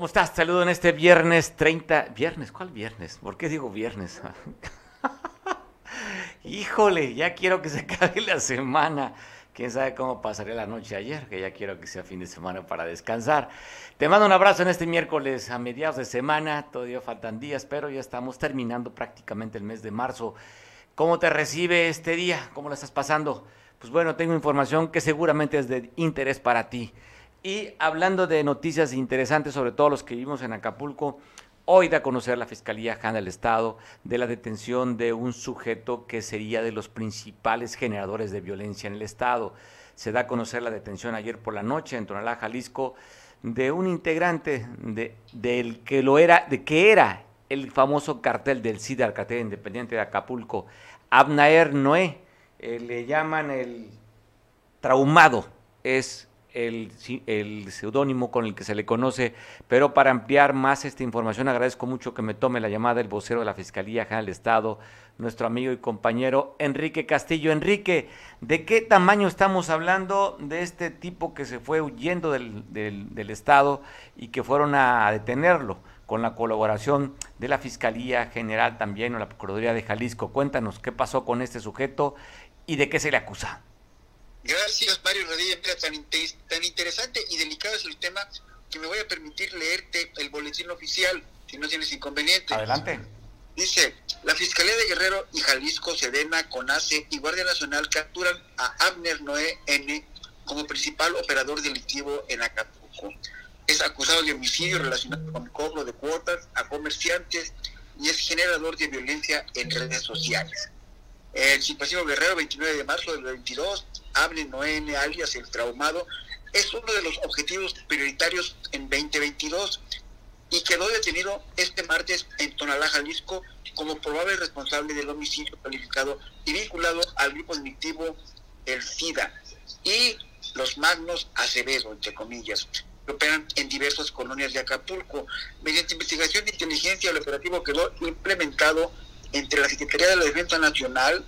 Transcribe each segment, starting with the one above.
¿Cómo estás? Saludo en este viernes 30. ¿Viernes? ¿Cuál viernes? ¿Por qué digo viernes? Híjole, ya quiero que se acabe la semana. Quién sabe cómo pasaré la noche ayer, que ya quiero que sea fin de semana para descansar. Te mando un abrazo en este miércoles a mediados de semana. Todavía faltan días, pero ya estamos terminando prácticamente el mes de marzo. ¿Cómo te recibe este día? ¿Cómo lo estás pasando? Pues bueno, tengo información que seguramente es de interés para ti. Y hablando de noticias interesantes, sobre todo los que vivimos en Acapulco, hoy da a conocer la Fiscalía General del Estado de la detención de un sujeto que sería de los principales generadores de violencia en el Estado. Se da a conocer la detención ayer por la noche en Tonalá, Jalisco, de un integrante de, del que lo era, de que era el famoso cartel del SIDA, el independiente de Acapulco, Abnaer Noé, eh, le llaman el traumado, es el, el seudónimo con el que se le conoce, pero para ampliar más esta información agradezco mucho que me tome la llamada el vocero de la Fiscalía General del Estado, nuestro amigo y compañero Enrique Castillo. Enrique, ¿de qué tamaño estamos hablando de este tipo que se fue huyendo del, del, del Estado y que fueron a detenerlo? con la colaboración de la Fiscalía General también o la Procuraduría de Jalisco. Cuéntanos qué pasó con este sujeto y de qué se le acusa. Gracias, Mario Rodríguez. Mira, tan, tan interesante y delicado es el tema que me voy a permitir leerte el boletín oficial, si no tienes inconveniente. Adelante. Dice, la Fiscalía de Guerrero y Jalisco, Sedena, CONACE y Guardia Nacional capturan a Abner Noé N. como principal operador delictivo en Acapulco. Es acusado de homicidio relacionado con cobro de cuotas a comerciantes y es generador de violencia en redes sociales. El simpático Guerrero, 29 de marzo del 22, Hable Noé alias El Traumado, es uno de los objetivos prioritarios en 2022 y quedó detenido este martes en Tonalá, Jalisco, como probable responsable del homicidio calificado y vinculado al grupo delictivo El SIDA y los Magnos Acevedo, entre comillas, que operan en diversas colonias de Acapulco. Mediante investigación de inteligencia, el operativo quedó implementado entre la Secretaría de la Defensa Nacional,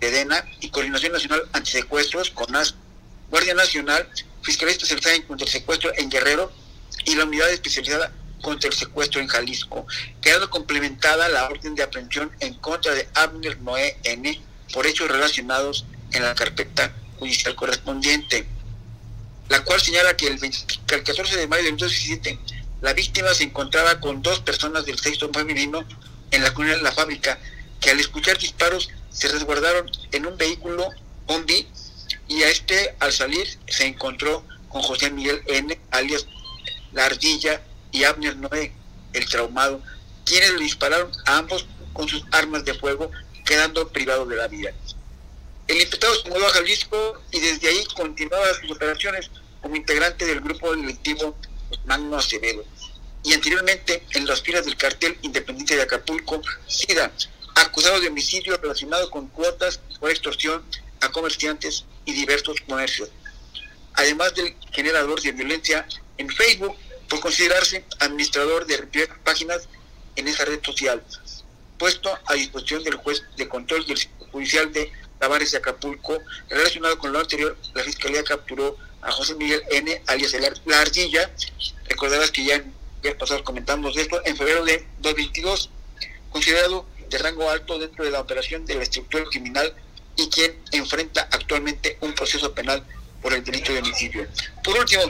EDENA, y Coordinación Nacional Antisecuestros, CONAS, Guardia Nacional, Fiscalía Especializada en contra el secuestro en Guerrero y la Unidad Especializada contra el secuestro en Jalisco, quedando complementada la orden de aprehensión en contra de Abner Noé N por hechos relacionados en la carpeta judicial correspondiente, la cual señala que el, 20, el 14 de mayo de 2017 la víctima se encontraba con dos personas del sexo femenino en la comunidad de la fábrica, que al escuchar disparos se resguardaron en un vehículo Bombi y a este al salir se encontró con José Miguel N, alias La Ardilla, y Abner Noé, el traumado, quienes le dispararon a ambos con sus armas de fuego, quedando privado de la vida. El imputado se mudó a Jalisco y desde ahí continuaba sus operaciones como integrante del grupo delictivo Magno Acevedo y anteriormente en las filas del cartel independiente de Acapulco, SIDA, acusado de homicidio relacionado con cuotas por extorsión a comerciantes y diversos comercios. Además del generador de violencia en Facebook por considerarse administrador de páginas en esa red social, puesto a disposición del juez de control del judicial de Tavares de Acapulco. Relacionado con lo anterior, la Fiscalía capturó a José Miguel N., alias La Ardilla. Recordarás que ya ya pasado comentamos esto, en febrero de 2022, considerado de rango alto dentro de la operación de la estructura criminal y quien enfrenta actualmente un proceso penal por el delito de homicidio. Por último,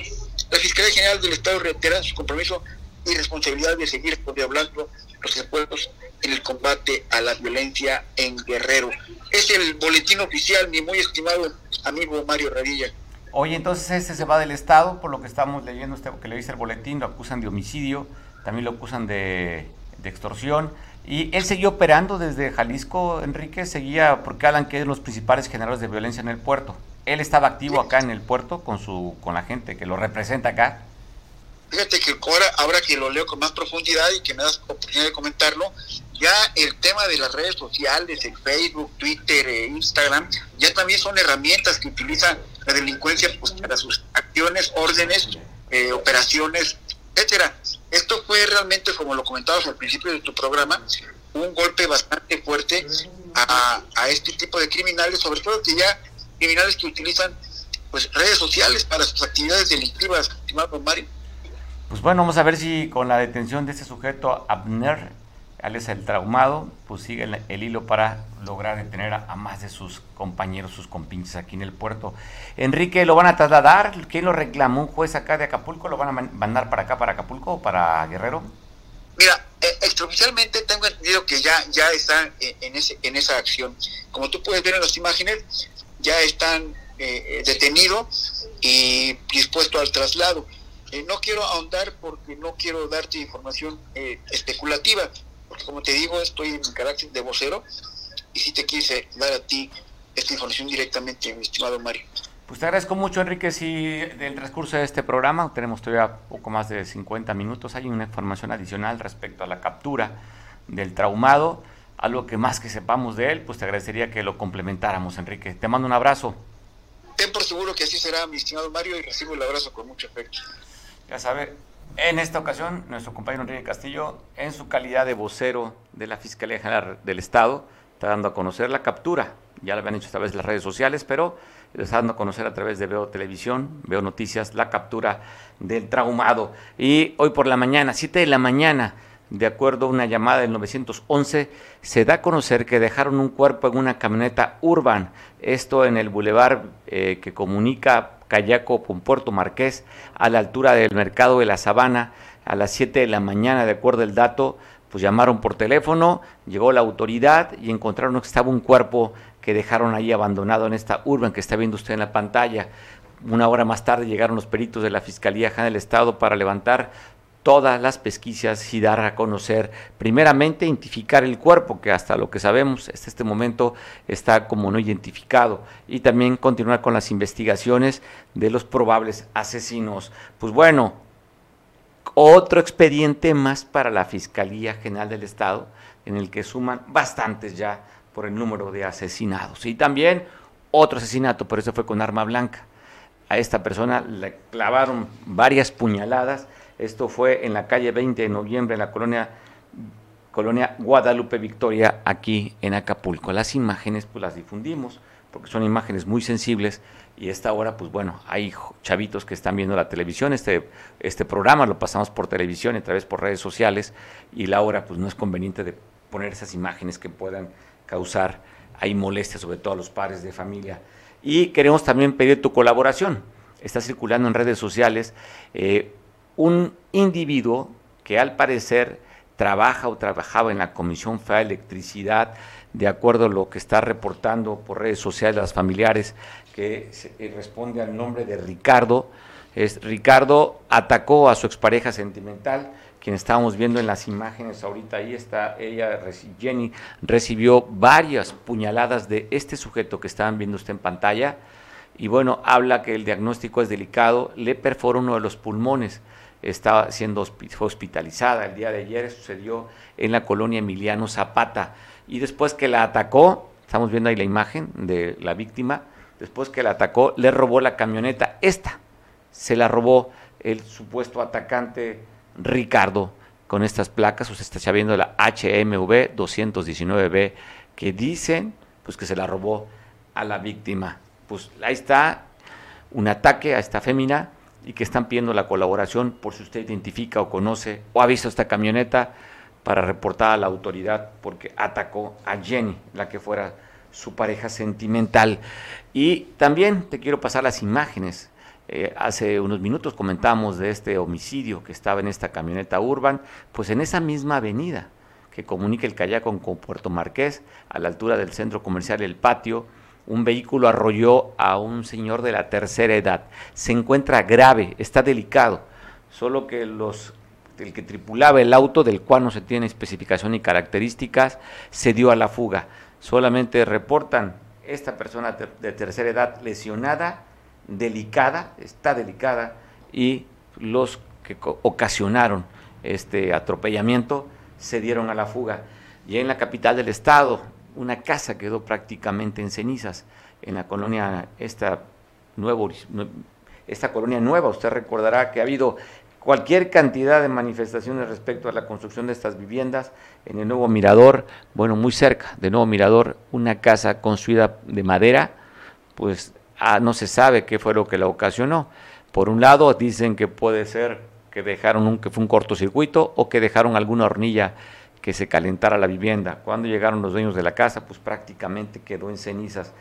la Fiscalía General del Estado reitera su compromiso y responsabilidad de seguir hablando los esfuerzos en el combate a la violencia en Guerrero. Es el boletín oficial, mi muy estimado amigo Mario Radilla. Oye, entonces este se va del Estado, por lo que estamos leyendo, este, que le dice el boletín, lo acusan de homicidio, también lo acusan de, de extorsión. Y él seguía operando desde Jalisco, Enrique, seguía, porque hablan que es los principales generadores de violencia en el puerto. Él estaba activo acá en el puerto con su con la gente que lo representa acá. Fíjate que ahora, ahora que lo leo con más profundidad y que me das oportunidad de comentarlo, ya el tema de las redes sociales, el Facebook, Twitter, e Instagram, ya también son herramientas que utiliza la delincuencia pues, para sus acciones, órdenes, eh, operaciones, etcétera. Esto fue realmente, como lo comentabas al principio de tu programa, un golpe bastante fuerte a, este tipo de criminales, sobre todo que ya criminales que utilizan pues redes sociales para sus actividades delictivas, estimado Mario. Pues bueno, vamos a ver si con la detención de este sujeto, Abner, es el traumado, pues sigue el, hilo para lograr detener a, más de sus compañeros, sus compinches aquí en el puerto. Enrique, ¿lo van a trasladar? ¿Quién lo reclamó? ¿Un juez acá de Acapulco? ¿Lo van a mandar para acá, para Acapulco o para Guerrero? Mira, eh, extraoficialmente tengo entendido que ya, ya están en, ese, en esa acción. Como tú puedes ver en las imágenes, ya están eh, detenidos y dispuestos al traslado. Eh, no quiero ahondar porque no quiero darte información especulativa, porque como te digo, estoy en mi carácter de vocero y si te quise dar a ti esta información directamente, mi estimado Mario. Pues te agradezco mucho, Enrique. Si del transcurso de este programa, tenemos todavía poco más de 50 minutos, hay una información adicional respecto a la captura del traumado, algo que más que sepamos de él, pues te agradecería que lo complementáramos, Enrique. Te mando un abrazo. Ten por seguro que así será, mi estimado Mario, y recibo el abrazo con mucho afecto. Ya sabe, en esta ocasión, nuestro compañero Enrique Castillo, en su calidad de vocero de la Fiscalía General del Estado, está dando a conocer la captura. Ya lo habían hecho a través de las redes sociales, pero está dando a conocer a través de Veo Televisión, Veo Noticias, la captura del traumado. Y hoy por la mañana, 7 de la mañana, de acuerdo a una llamada del 911, se da a conocer que dejaron un cuerpo en una camioneta urban, esto en el bulevar eh, que comunica Cayaco con Puerto Marqués, a la altura del mercado de la Sabana, a las 7 de la mañana, de acuerdo al dato, pues llamaron por teléfono, llegó la autoridad y encontraron que estaba un cuerpo que dejaron ahí abandonado en esta urban que está viendo usted en la pantalla. Una hora más tarde llegaron los peritos de la Fiscalía General del Estado para levantar todas las pesquisas y dar a conocer, primeramente, identificar el cuerpo, que hasta lo que sabemos, hasta este momento está como no identificado, y también continuar con las investigaciones de los probables asesinos. Pues bueno, otro expediente más para la Fiscalía General del Estado, en el que suman bastantes ya por el número de asesinados. Y también otro asesinato, por eso fue con arma blanca. A esta persona le clavaron varias puñaladas esto fue en la calle 20 de noviembre, en la colonia, colonia Guadalupe Victoria, aquí en Acapulco. Las imágenes pues las difundimos, porque son imágenes muy sensibles y esta hora, pues bueno, hay chavitos que están viendo la televisión, este, este programa lo pasamos por televisión y a través por redes sociales y la hora pues no es conveniente de poner esas imágenes que puedan causar ahí molestia, sobre todo a los padres de familia. Y queremos también pedir tu colaboración. Está circulando en redes sociales eh, un individuo que al parecer trabaja o trabajaba en la Comisión Federal de Electricidad, de acuerdo a lo que está reportando por redes sociales las familiares, que eh, responde al nombre de Ricardo. Es, Ricardo atacó a su expareja sentimental, quien estábamos viendo en las imágenes ahorita, ahí está ella, Jenny, recibió varias puñaladas de este sujeto que estaban viendo usted en pantalla, y bueno, habla que el diagnóstico es delicado, le perforó uno de los pulmones, estaba siendo hospitalizada. El día de ayer sucedió en la colonia Emiliano Zapata. Y después que la atacó, estamos viendo ahí la imagen de la víctima, después que la atacó, le robó la camioneta. Esta se la robó el supuesto atacante Ricardo con estas placas, usted está viendo la HMV 219B, que dicen pues que se la robó a la víctima. Pues ahí está un ataque a esta fémina y que están pidiendo la colaboración por si usted identifica o conoce o ha visto esta camioneta para reportar a la autoridad porque atacó a Jenny, la que fuera su pareja sentimental. Y también te quiero pasar las imágenes. Eh, hace unos minutos comentamos de este homicidio que estaba en esta camioneta urban, pues en esa misma avenida que comunica el Callacón con Puerto Marqués, a la altura del centro comercial El Patio, un vehículo arrolló a un señor de la tercera edad. Se encuentra grave, está delicado, solo que los el que tripulaba el auto, del cual no se tiene especificación ni características, se dio a la fuga. Solamente reportan esta persona de tercera edad lesionada, delicada, está delicada, y los que ocasionaron este atropellamiento se dieron a la fuga. Y en la capital del estado, una casa quedó prácticamente en cenizas en la colonia, esta, nuevo, esta colonia nueva. Usted recordará que ha habido cualquier cantidad de manifestaciones respecto a la construcción de estas viviendas en el nuevo Mirador, bueno, muy cerca de Nuevo Mirador, una casa construida de madera, pues ah, no se sabe qué fue lo que la ocasionó. Por un lado dicen que puede ser que dejaron un, que fue un cortocircuito o que dejaron alguna hornilla que se calentara la vivienda. Cuando llegaron los dueños de la casa, pues prácticamente quedó en cenizas.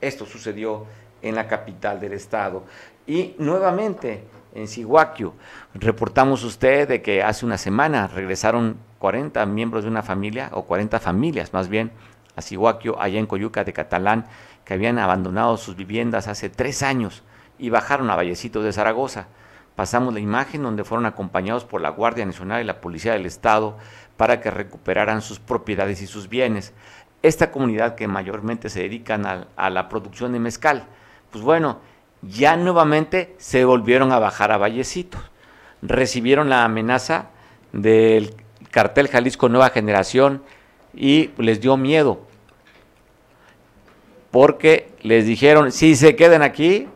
Esto sucedió en la capital del estado. Y nuevamente en Siguaquio, reportamos usted de que hace una semana regresaron 40 miembros de una familia, o 40 familias más bien, a Siguaquio, allá en Coyuca de Catalán, que habían abandonado sus viviendas hace tres años y bajaron a Vallecitos de Zaragoza. Pasamos la imagen donde fueron acompañados por la Guardia Nacional y la Policía del Estado para que recuperaran sus propiedades y sus bienes. Esta comunidad que mayormente se dedican a, la producción de mezcal, pues bueno, ya nuevamente se volvieron a bajar a Vallecitos. Recibieron la amenaza del cartel Jalisco Nueva Generación y les dio miedo. Porque les dijeron, si se quedan aquí,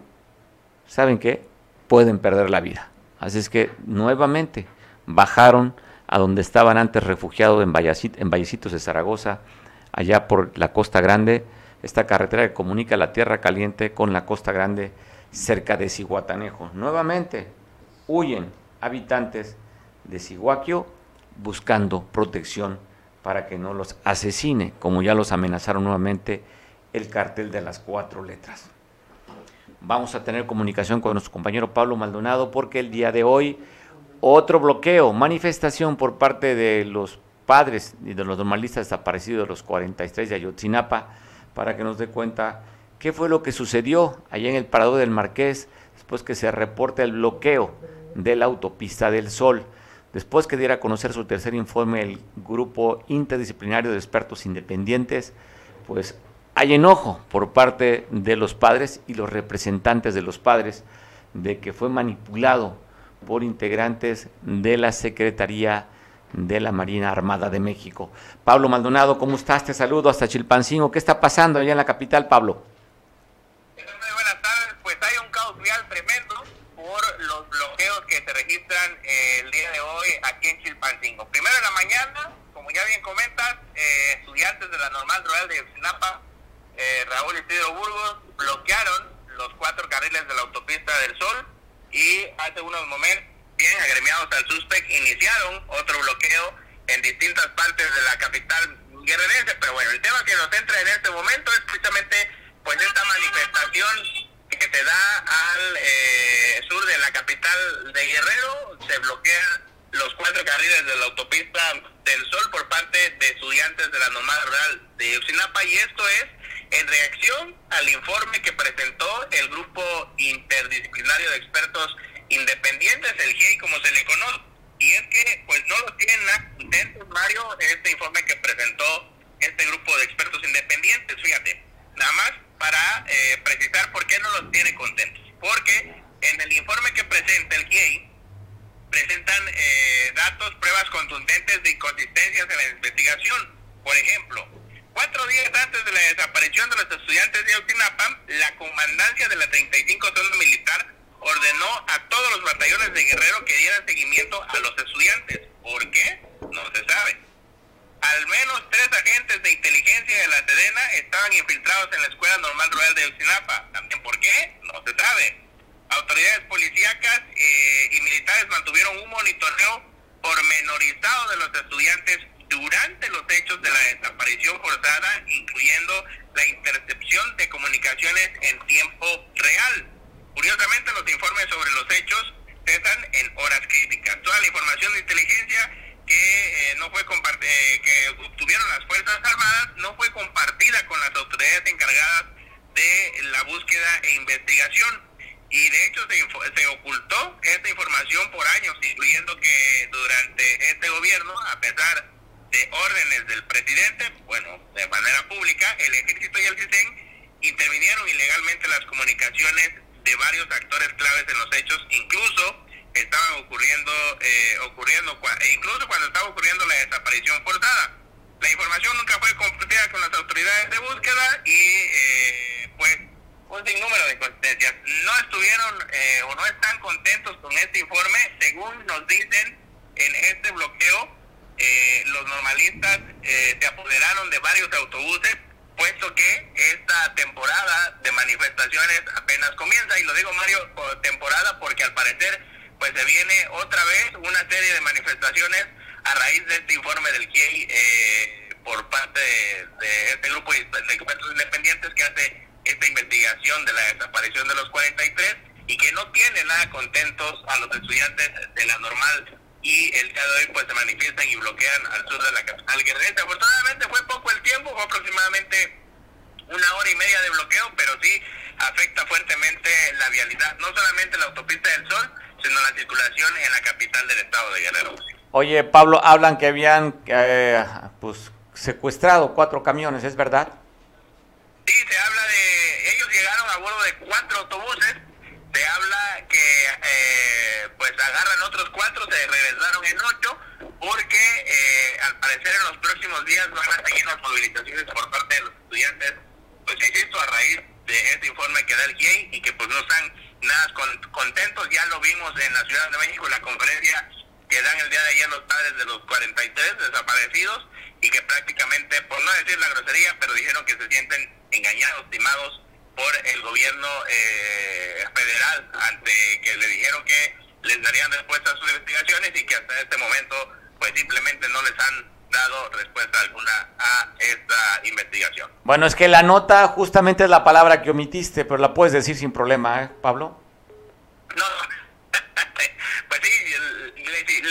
¿saben qué? Pueden perder la vida. Así es que nuevamente bajaron a donde estaban antes refugiados en, Vallecitos de Zaragoza, allá por la Costa Grande, esta carretera que comunica la Tierra Caliente con la Costa Grande cerca de Cihuatanejo. Nuevamente huyen habitantes de Cihuaquio buscando protección para que no los asesine, como ya los amenazaron nuevamente el cartel de las cuatro letras. Vamos a tener comunicación con nuestro compañero Pablo Maldonado porque el día de hoy otro bloqueo, manifestación por parte de los padres y de los normalistas desaparecidos de los 43 de Ayotzinapa para que nos dé cuenta qué fue lo que sucedió allá en el Parador del Marqués después que se reporta el bloqueo de la autopista del Sol. Después que diera a conocer su tercer informe el grupo interdisciplinario de expertos independientes, pues hay enojo por parte de los padres y los representantes de los padres de que fue manipulado por integrantes de la Secretaría de la Marina Armada de México. Pablo Maldonado, ¿cómo estás? Te saludo hasta Chilpancingo. ¿Qué está pasando allá en la capital, Pablo? buenas tardes. Pues hay un caos vial tremendo por los bloqueos que se registran eh, el día de hoy aquí en Chilpancingo. Primero en la mañana, como ya bien comentas, eh, estudiantes de la Normal Rural de Sinapa, eh, Raúl Isidro Burgos, bloquearon los cuatro carriles de la autopista del Sol y hace unos momentos, bien agremiados al suspect, iniciaron otro bloqueo en distintas partes de la capital guerrerense. Pero bueno, el tema que nos entra en este momento es precisamente pues esta manifestación que se da al eh, sur de la capital de Guerrero, se bloquean los cuatro carriles de la autopista del Sol por parte de estudiantes de la normal rural de Uxinapa y esto es en reacción al informe que presentó el grupo interdisciplinario de expertos independientes, el GIEI como se le conoce, y es que pues no lo tienen nada Mario, este informe que presentó este grupo de expertos independientes, fíjate, nada más para eh, precisar por qué no los tiene contentos, porque en el informe que presenta el GIEI, presentan eh, datos, pruebas contundentes de inconsistencias en la investigación. Por ejemplo, Cuatro días antes de la desaparición de los estudiantes de Otinapa, la comandancia de la 35 Zona Militar ordenó a todos los batallones de Guerrero que dieran seguimiento a los estudiantes. ¿Por qué? No se sabe. Al menos tres agentes de inteligencia de la Sedena estaban infiltrados en la Escuela Normal Rural de Otinapa. ¿También por qué? No se sabe. Autoridades policíacas eh, y militares mantuvieron un monitoreo pormenorizado de los estudiantes durante los hechos de la desaparición forzada, incluyendo la intercepción de comunicaciones en tiempo real. Curiosamente, los informes sobre los hechos cesan en horas críticas. Toda la información de inteligencia que eh, no fue eh, que obtuvieron las fuerzas armadas no fue compartida con las autoridades encargadas de la búsqueda e investigación y de hecho se, se ocultó esta información por años, incluyendo que durante este gobierno, a pesar de órdenes del presidente, bueno, de manera pública, el ejército y el CISEN intervinieron ilegalmente las comunicaciones de varios actores claves en los hechos, incluso estaban ocurriendo, eh, ocurriendo, e incluso cuando estaba ocurriendo la desaparición forzada. La información nunca fue compartida con las autoridades de búsqueda y eh, pues un sinnúmero de consistencias. No estuvieron eh, o no están contentos con este informe, según nos dicen en este bloqueo eh, los normalistas eh, se apoderaron de varios autobuses, puesto que esta temporada de manifestaciones apenas comienza, y lo digo Mario, temporada porque al parecer pues se viene otra vez una serie de manifestaciones a raíz de este informe del GIEI eh, por parte de, este grupo de expertos independientes que hace esta investigación de la desaparición de los 43 y que no tiene nada contentos a los estudiantes de la normal y el día de hoy pues se manifiestan y bloquean al sur de la capital guerrera. Afortunadamente fue poco el tiempo, fue aproximadamente una hora y media de bloqueo, pero sí afecta fuertemente la vialidad, no solamente la autopista del Sol, sino la circulación en la capital del estado de Guerrero. Oye, Pablo, hablan que habían eh, pues secuestrado cuatro camiones, ¿es verdad? Sí, se habla de... Ellos llegaron a bordo de cuatro autobuses, se habla que eh, agarran otros cuatro, se regresaron en ocho, porque eh, al parecer en los próximos días van a seguir las movilizaciones por parte de los estudiantes, pues insisto, a raíz de este informe que da el GIEI y que pues no están nada contentos, ya lo vimos en la Ciudad de México, la conferencia que dan el día de ayer los padres de los 43 desaparecidos y que prácticamente, por no decir la grosería, pero dijeron que se sienten engañados, timados por el gobierno eh, federal ante que le dijeron que les darían respuesta a sus investigaciones y que hasta este momento pues simplemente no les han dado respuesta alguna a esta investigación. Bueno, es que la nota justamente es la palabra que omitiste, pero la puedes decir sin problema, ¿eh, Pablo? No, pues sí, le,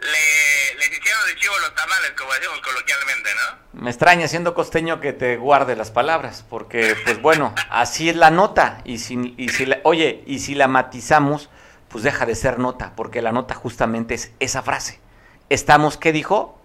le, les hicieron de chivo los tamales, como decimos coloquialmente, ¿no? Me extraña, siendo costeño, que te guarde las palabras, porque, pues bueno, así es la nota, y si, y si la, oye, y si la matizamos, pues deja de ser nota, porque la nota justamente es esa frase. Estamos, ¿qué dijo?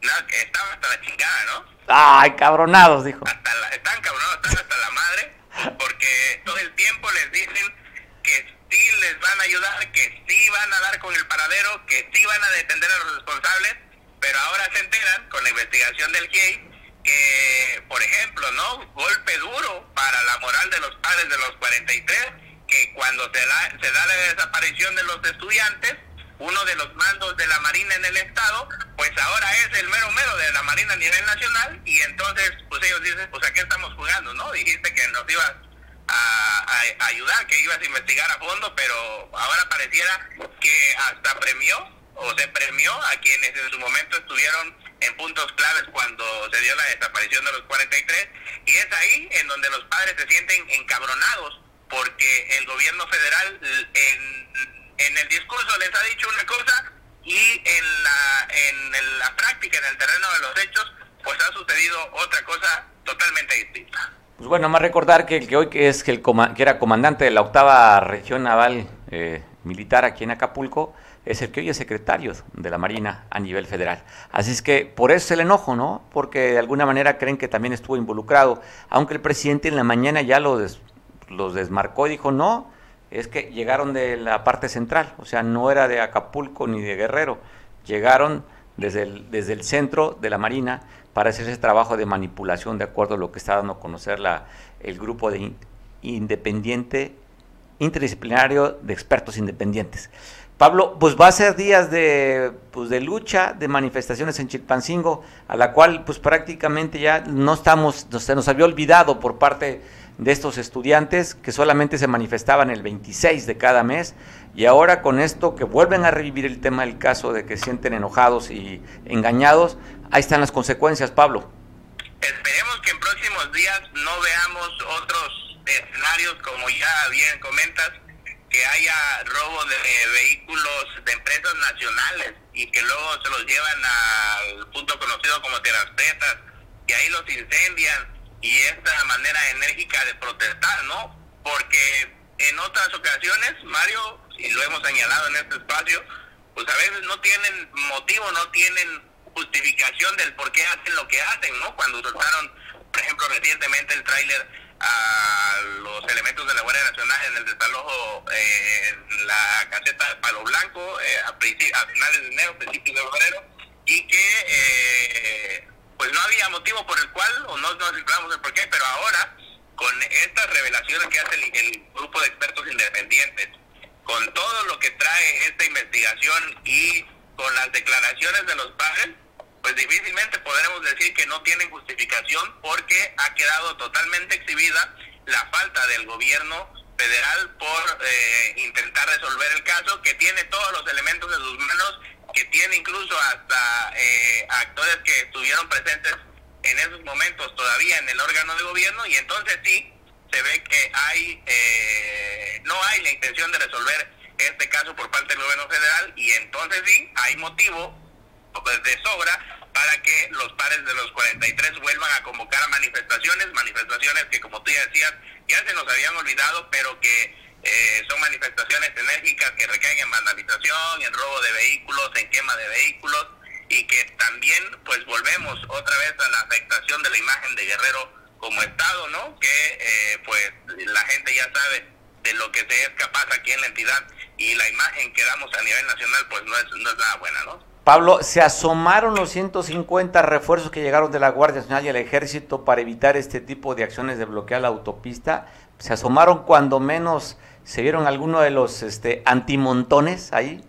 No, que estaban hasta la chingada, ¿no? Ay, cabronados, dijo. Hasta la, están cabronados, están hasta la madre, porque todo el tiempo les dicen que sí les van a ayudar, que sí van a dar con el paradero, que sí van a detener a los responsables, pero ahora se enteran con la investigación del GIEI que, por ejemplo, ¿no? Golpe duro para la moral de los padres de los 43, que cuando se, se da la desaparición de los estudiantes, uno de los mandos de la Marina en el Estado, pues ahora es el mero mero de la Marina a nivel nacional y entonces pues ellos dicen, pues aquí estamos jugando, ¿no? Dijiste que nos ibas a, ayudar, que ibas a investigar a fondo, pero ahora pareciera que hasta premió o se premió a quienes en su momento estuvieron en puntos claves cuando se dio la desaparición de los 43 y es ahí en donde los padres se sienten encabronados porque el gobierno federal en, el discurso les ha dicho una cosa y en la, en la práctica, en el terreno de los hechos, pues ha sucedido otra cosa totalmente distinta. Pues bueno, más recordar que el que hoy es que el que era comandante de la octava región naval eh, militar aquí en Acapulco es el que hoy es secretario de la Marina a nivel federal. Así es que por eso es el enojo, ¿no? Porque de alguna manera creen que también estuvo involucrado, aunque el presidente en la mañana ya lo los desmarcó y dijo, no, es que llegaron de la parte central, o sea, no era de Acapulco ni de Guerrero, llegaron desde el, desde el centro de la Marina para hacer ese trabajo de manipulación de acuerdo a lo que está dando a conocer la, el grupo de independiente interdisciplinario de expertos independientes. Pablo, pues va a ser días de, pues de lucha, de manifestaciones en Chilpancingo, a la cual pues prácticamente ya no estamos, se nos había olvidado por parte de estos estudiantes que solamente se manifestaban el 26 de cada mes y ahora con esto que vuelven a revivir el tema del caso de que sienten enojados y engañados, ahí están las consecuencias, Pablo. Esperemos que en próximos días no veamos otros escenarios como ya bien comentas, que haya robo de vehículos de empresas nacionales y que luego se los llevan al punto conocido como teraspetas y ahí los incendian y esta manera enérgica de protestar, ¿no? Porque en otras ocasiones, Mario, y lo hemos señalado en este espacio, pues a veces no tienen motivo, no tienen justificación del por qué hacen lo que hacen, ¿no? Cuando soltaron, por ejemplo, recientemente el tráiler a los elementos de la Guardia Nacional en el desalojo eh, en la caseta de Palo Blanco eh, a, a, finales de enero, principios de febrero, y que eh, pues no había motivo por el cual, o no nos explicamos el por qué, pero ahora, con estas revelaciones que hace el, grupo de expertos independientes, con todo lo que trae esta investigación y con las declaraciones de los padres, pues difícilmente podremos decir que no tienen justificación porque ha quedado totalmente exhibida la falta del gobierno federal por eh, intentar resolver el caso, que tiene todos los elementos en sus manos, que tiene incluso hasta eh, actores que estuvieron presentes en esos momentos todavía en el órgano de gobierno y entonces sí se ve que hay eh, no hay la intención de resolver este caso por parte del gobierno federal y entonces sí hay motivo pues, de sobra para que los pares de los 43 vuelvan a convocar a manifestaciones, manifestaciones que como tú ya decías ya se nos habían olvidado, pero que eh, son manifestaciones enérgicas que recaen en vandalización, en robo de vehículos, en quema de vehículos y que también pues volvemos otra vez a la afectación de la imagen de Guerrero como Estado, ¿no? Que eh, pues la gente ya sabe de lo que se es capaz aquí en la entidad y la imagen que damos a nivel nacional pues no es, no es nada buena, ¿no? Pablo, ¿se asomaron los 150 refuerzos que llegaron de la Guardia Nacional y el Ejército para evitar este tipo de acciones de bloquear la autopista? ¿Se asomaron cuando menos se vieron algunos de los este, antimontones ahí?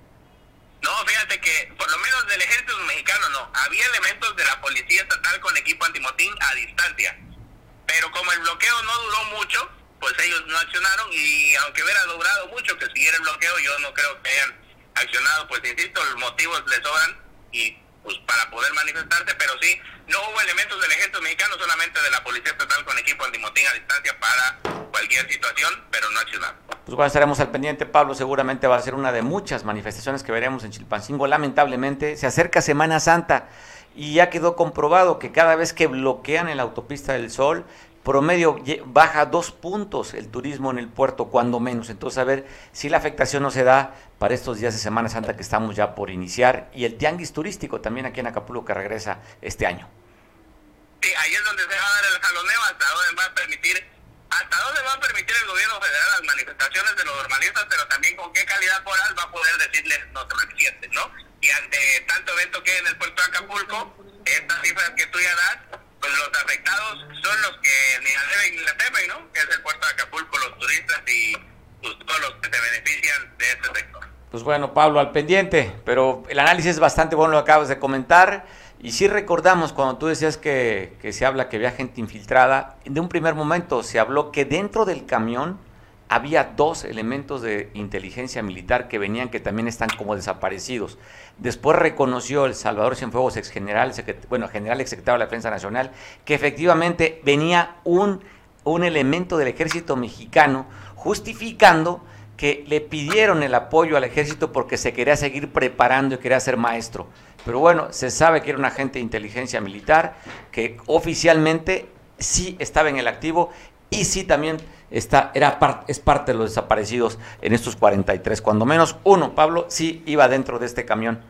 No, fíjate que por lo menos del ejército mexicano no. Había elementos de la policía estatal con equipo antimotín a distancia. Pero como el bloqueo no duró mucho, pues ellos no accionaron y aunque hubiera durado mucho que siguiera el bloqueo, yo no creo que hayan accionado, pues insisto, los motivos le sobran y pues para poder manifestarse, pero sí, no hubo elementos del ejército mexicano, solamente de la policía estatal con equipo antimotín a distancia para cualquier situación, pero no accionaron. Pues bueno, estaremos al pendiente, Pablo, seguramente va a ser una de muchas manifestaciones que veremos en Chilpancingo. Lamentablemente, se acerca Semana Santa y ya quedó comprobado que cada vez que bloquean en la autopista del Sol, promedio baja dos puntos el turismo en el puerto, cuando menos. Entonces, a ver si la afectación no se da para estos días de Semana Santa que estamos ya por iniciar y el tianguis turístico también aquí en Acapulco que regresa este año. Ahí es donde se va a dar el jaloneo, hasta dónde va a permitir, hasta dónde va a permitir el gobierno federal las manifestaciones de los normalistas, pero también con qué calidad moral va a poder decirles no manifieste, ¿no? Y ante tanto evento que hay en el puerto de Acapulco, estas cifras que tú ya das, pues los afectados son los que ni la deben ni la temen, ¿no? Que es el puerto de Acapulco, los turistas y pues, todos los que se benefician de este sector. Pues bueno, Pablo, al pendiente, pero el análisis es bastante bueno, lo acabas de comentar. Y sí recordamos cuando tú decías que, se habla que había gente infiltrada, de un primer momento se habló que dentro del camión había dos elementos de inteligencia militar que venían que también están como desaparecidos. Después reconoció el Salvador Cienfuegos, ex general, bueno, general ex secretario de la Defensa Nacional, que efectivamente venía un, un elemento del ejército mexicano justificando que le pidieron el apoyo al ejército porque se quería seguir preparando y quería ser maestro. Pero bueno, se sabe que era un agente de inteligencia militar que oficialmente sí estaba en el activo y sí también está, era es parte de los desaparecidos en estos 43. Cuando menos uno, Pablo, sí iba dentro de este camión.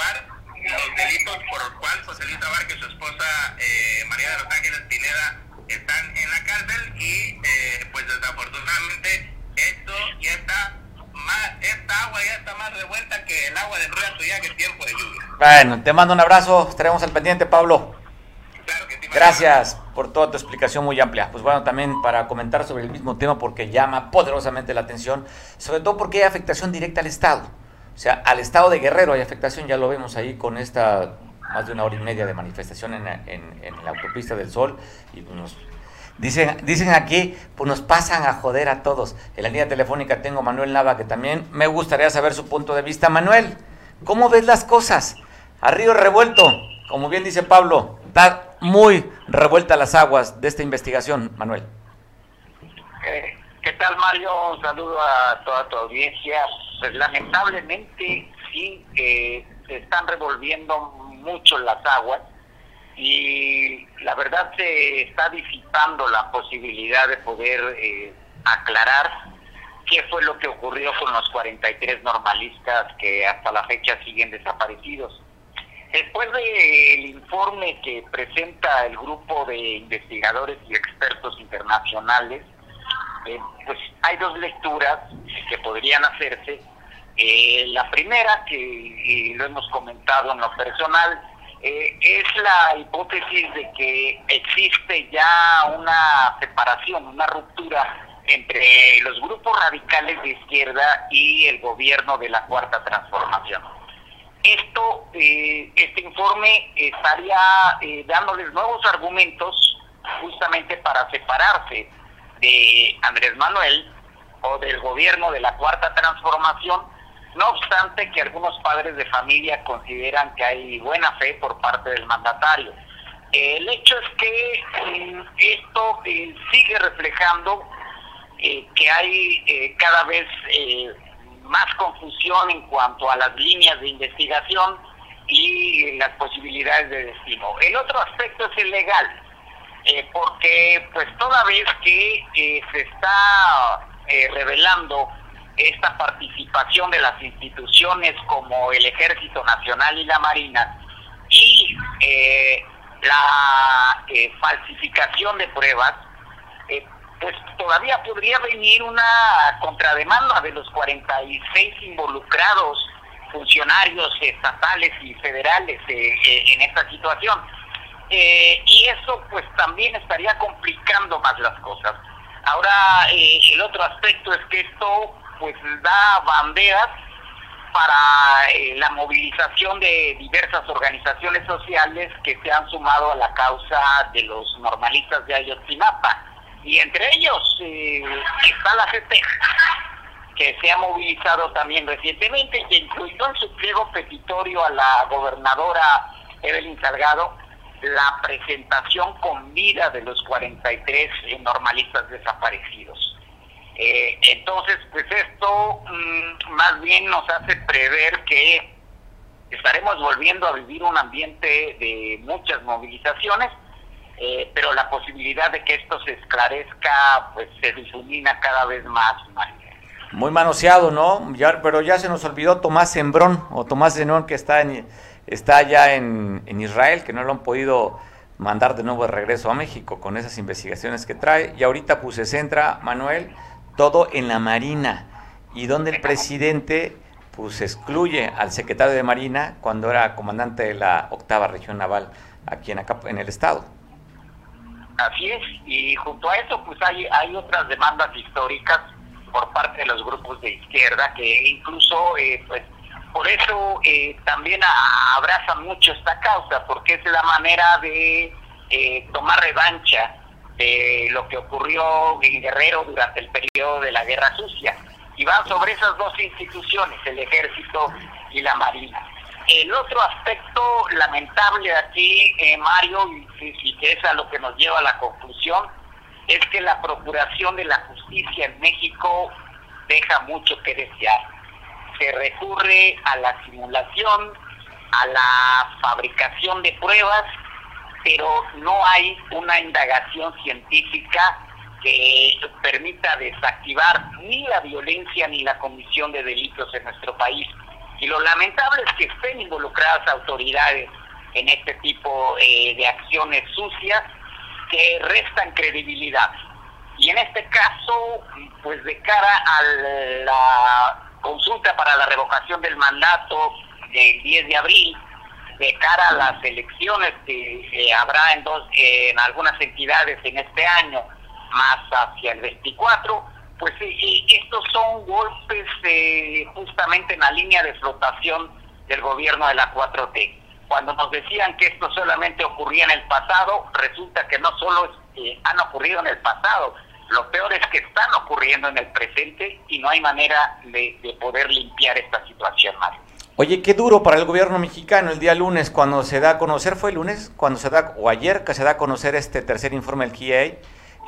Comprobar los delitos por los cuales José Luis Abarca y su esposa eh, María de los Ángeles Pineda están en la cárcel y eh, pues desafortunadamente esto ya está más, esta agua ya está más revuelta que el agua del río ya que el tiempo de lluvia. Bueno, te mando un abrazo, estaremos al pendiente Pablo. Gracias por toda tu explicación muy amplia. Pues bueno, también para comentar sobre el mismo tema porque llama poderosamente la atención, sobre todo porque hay afectación directa al Estado. O sea, al Estado de Guerrero hay afectación, ya lo vemos ahí con esta más de una hora y media de manifestación en, la autopista del Sol y nos Dicen, dicen aquí, pues nos pasan a joder a todos. En la línea telefónica tengo a Manuel Nava, que también me gustaría saber su punto de vista. Manuel, ¿cómo ves las cosas? A revuelto, como bien dice Pablo, está muy revuelta las aguas de esta investigación, Manuel. Eh, ¿Qué tal, Mario? Un saludo a toda tu audiencia. Pues lamentablemente sí, eh, se están revolviendo mucho las aguas y la verdad se está disipando la posibilidad de poder eh, aclarar qué fue lo que ocurrió con los 43 normalistas que hasta la fecha siguen desaparecidos. Después del informe que presenta el grupo de investigadores y expertos internacionales, eh, pues hay dos lecturas que podrían hacerse. Eh, la primera, que lo hemos comentado en lo personal, eh, es la hipótesis de que existe ya una separación, una ruptura entre los grupos radicales de izquierda y el gobierno de la Cuarta Transformación. Esto, eh, este informe estaría eh, dándoles nuevos argumentos justamente para separarse de Andrés Manuel o del gobierno de la Cuarta Transformación, no obstante que algunos padres de familia consideran que hay buena fe por parte del mandatario. El hecho es que mm, esto eh, sigue reflejando que hay cada vez más confusión en cuanto a las líneas de investigación y las posibilidades de destino. El otro aspecto es el legal, eh, porque pues toda vez que eh, se está eh, revelando esta participación de las instituciones como el Ejército Nacional y la Marina y la falsificación de pruebas, pues todavía podría venir una contrademanda de los 46 involucrados funcionarios estatales y federales eh, eh, en esta situación. Eh, y eso pues también estaría complicando más las cosas. Ahora, el otro aspecto es que esto pues da banderas para la movilización de diversas organizaciones sociales que se han sumado a la causa de los normalistas de Ayotzinapa y entre ellos eh, está la CT, que se ha movilizado también recientemente, que incluyó en su pliego petitorio a la gobernadora Evelyn Salgado la presentación con vida de los 43 normalistas desaparecidos. Eh, entonces, pues esto mm, más bien nos hace prever que estaremos volviendo a vivir un ambiente de muchas movilizaciones, eh, pero la posibilidad de que esto se esclarezca pues se difumina cada vez más. Muy manoseado, ¿no? Ya, pero ya se nos olvidó Tomás Sembrón, o Tomás Zenón, que está, en, está allá en, en Israel, que no lo han podido mandar de nuevo de regreso a México con esas investigaciones que trae. Y ahorita pues se centra, Manuel, todo en la Marina, y donde el presidente pues excluye al secretario de Marina cuando era comandante de la octava región naval aquí en, acá, en el estado. Así es, y junto a eso pues hay, hay otras demandas históricas por parte de los grupos de izquierda que incluso eh, pues por eso eh, también abraza mucho esta causa, porque es la manera de eh, tomar revancha de lo que ocurrió en Guerrero durante el periodo de la Guerra Sucia. Y van sobre esas dos instituciones, el ejército y la marina. El otro aspecto lamentable aquí, eh, Mario, y, que es a lo que nos lleva a la conclusión, es que la procuración de la justicia en México deja mucho que desear. Se recurre a la simulación, a la fabricación de pruebas, pero no hay una indagación científica que permita desactivar ni la violencia ni la comisión de delitos en nuestro país. Y lo lamentable es que estén involucradas autoridades en este tipo eh, de acciones sucias que restan credibilidad. Y en este caso, pues de cara a la consulta para la revocación del mandato del 10 de abril, de cara a las elecciones que habrá en, dos, en algunas entidades en este año, más hacia el 24, pues estos son golpes eh, justamente en la línea de flotación del gobierno de la 4T. Cuando nos decían que esto solamente ocurría en el pasado, resulta que no solo eh, han ocurrido en el pasado, lo peor es que están ocurriendo en el presente y no hay manera de, de poder limpiar esta situación, Mario. Oye, qué duro para el gobierno mexicano el día lunes cuando se da a conocer, fue lunes, cuando se da, o ayer que se da a conocer este tercer informe del GIA,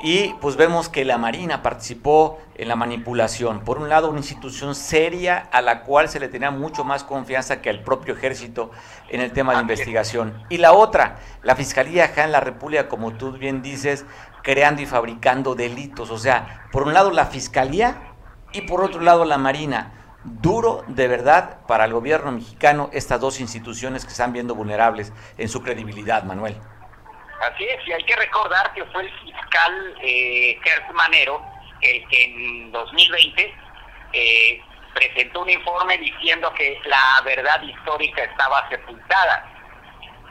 y pues vemos que la Marina participó en la manipulación. Por un lado, una institución seria a la cual se le tenía mucho más confianza que al propio ejército en el tema de investigación. Y la otra, la Fiscalía acá en la República, como tú bien dices, creando y fabricando delitos. O sea, por un lado la Fiscalía y por otro lado la Marina duro de verdad para el gobierno mexicano estas dos instituciones que están viendo vulnerables en su credibilidad, Manuel. Así es, y hay que recordar que fue el fiscal eh, Manero el que en 2020 eh, presentó un informe diciendo que la verdad histórica estaba sepultada.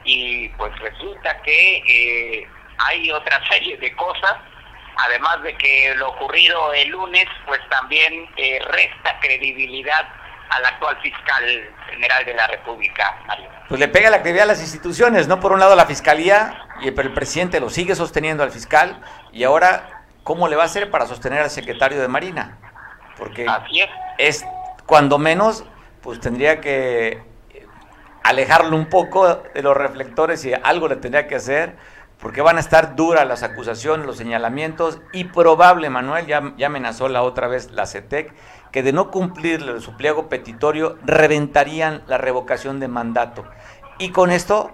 Y pues resulta que eh, hay otra serie de cosas además de que lo ocurrido el lunes, pues también eh, resta credibilidad al actual fiscal general de la República, Mario. Pues le pega la credibilidad a las instituciones, ¿no? Por un lado la fiscalía, y el, el presidente lo sigue sosteniendo al fiscal, y ahora, ¿cómo le va a hacer para sostener al secretario de Marina? Porque Así es. es cuando menos, pues tendría que alejarlo un poco de los reflectores y algo le tendría que hacer porque van a estar duras las acusaciones, los señalamientos y probable, Manuel, ya, ya amenazó la otra vez la CETEC, que de no cumplir su pliego petitorio reventarían la revocación de mandato. Y con esto,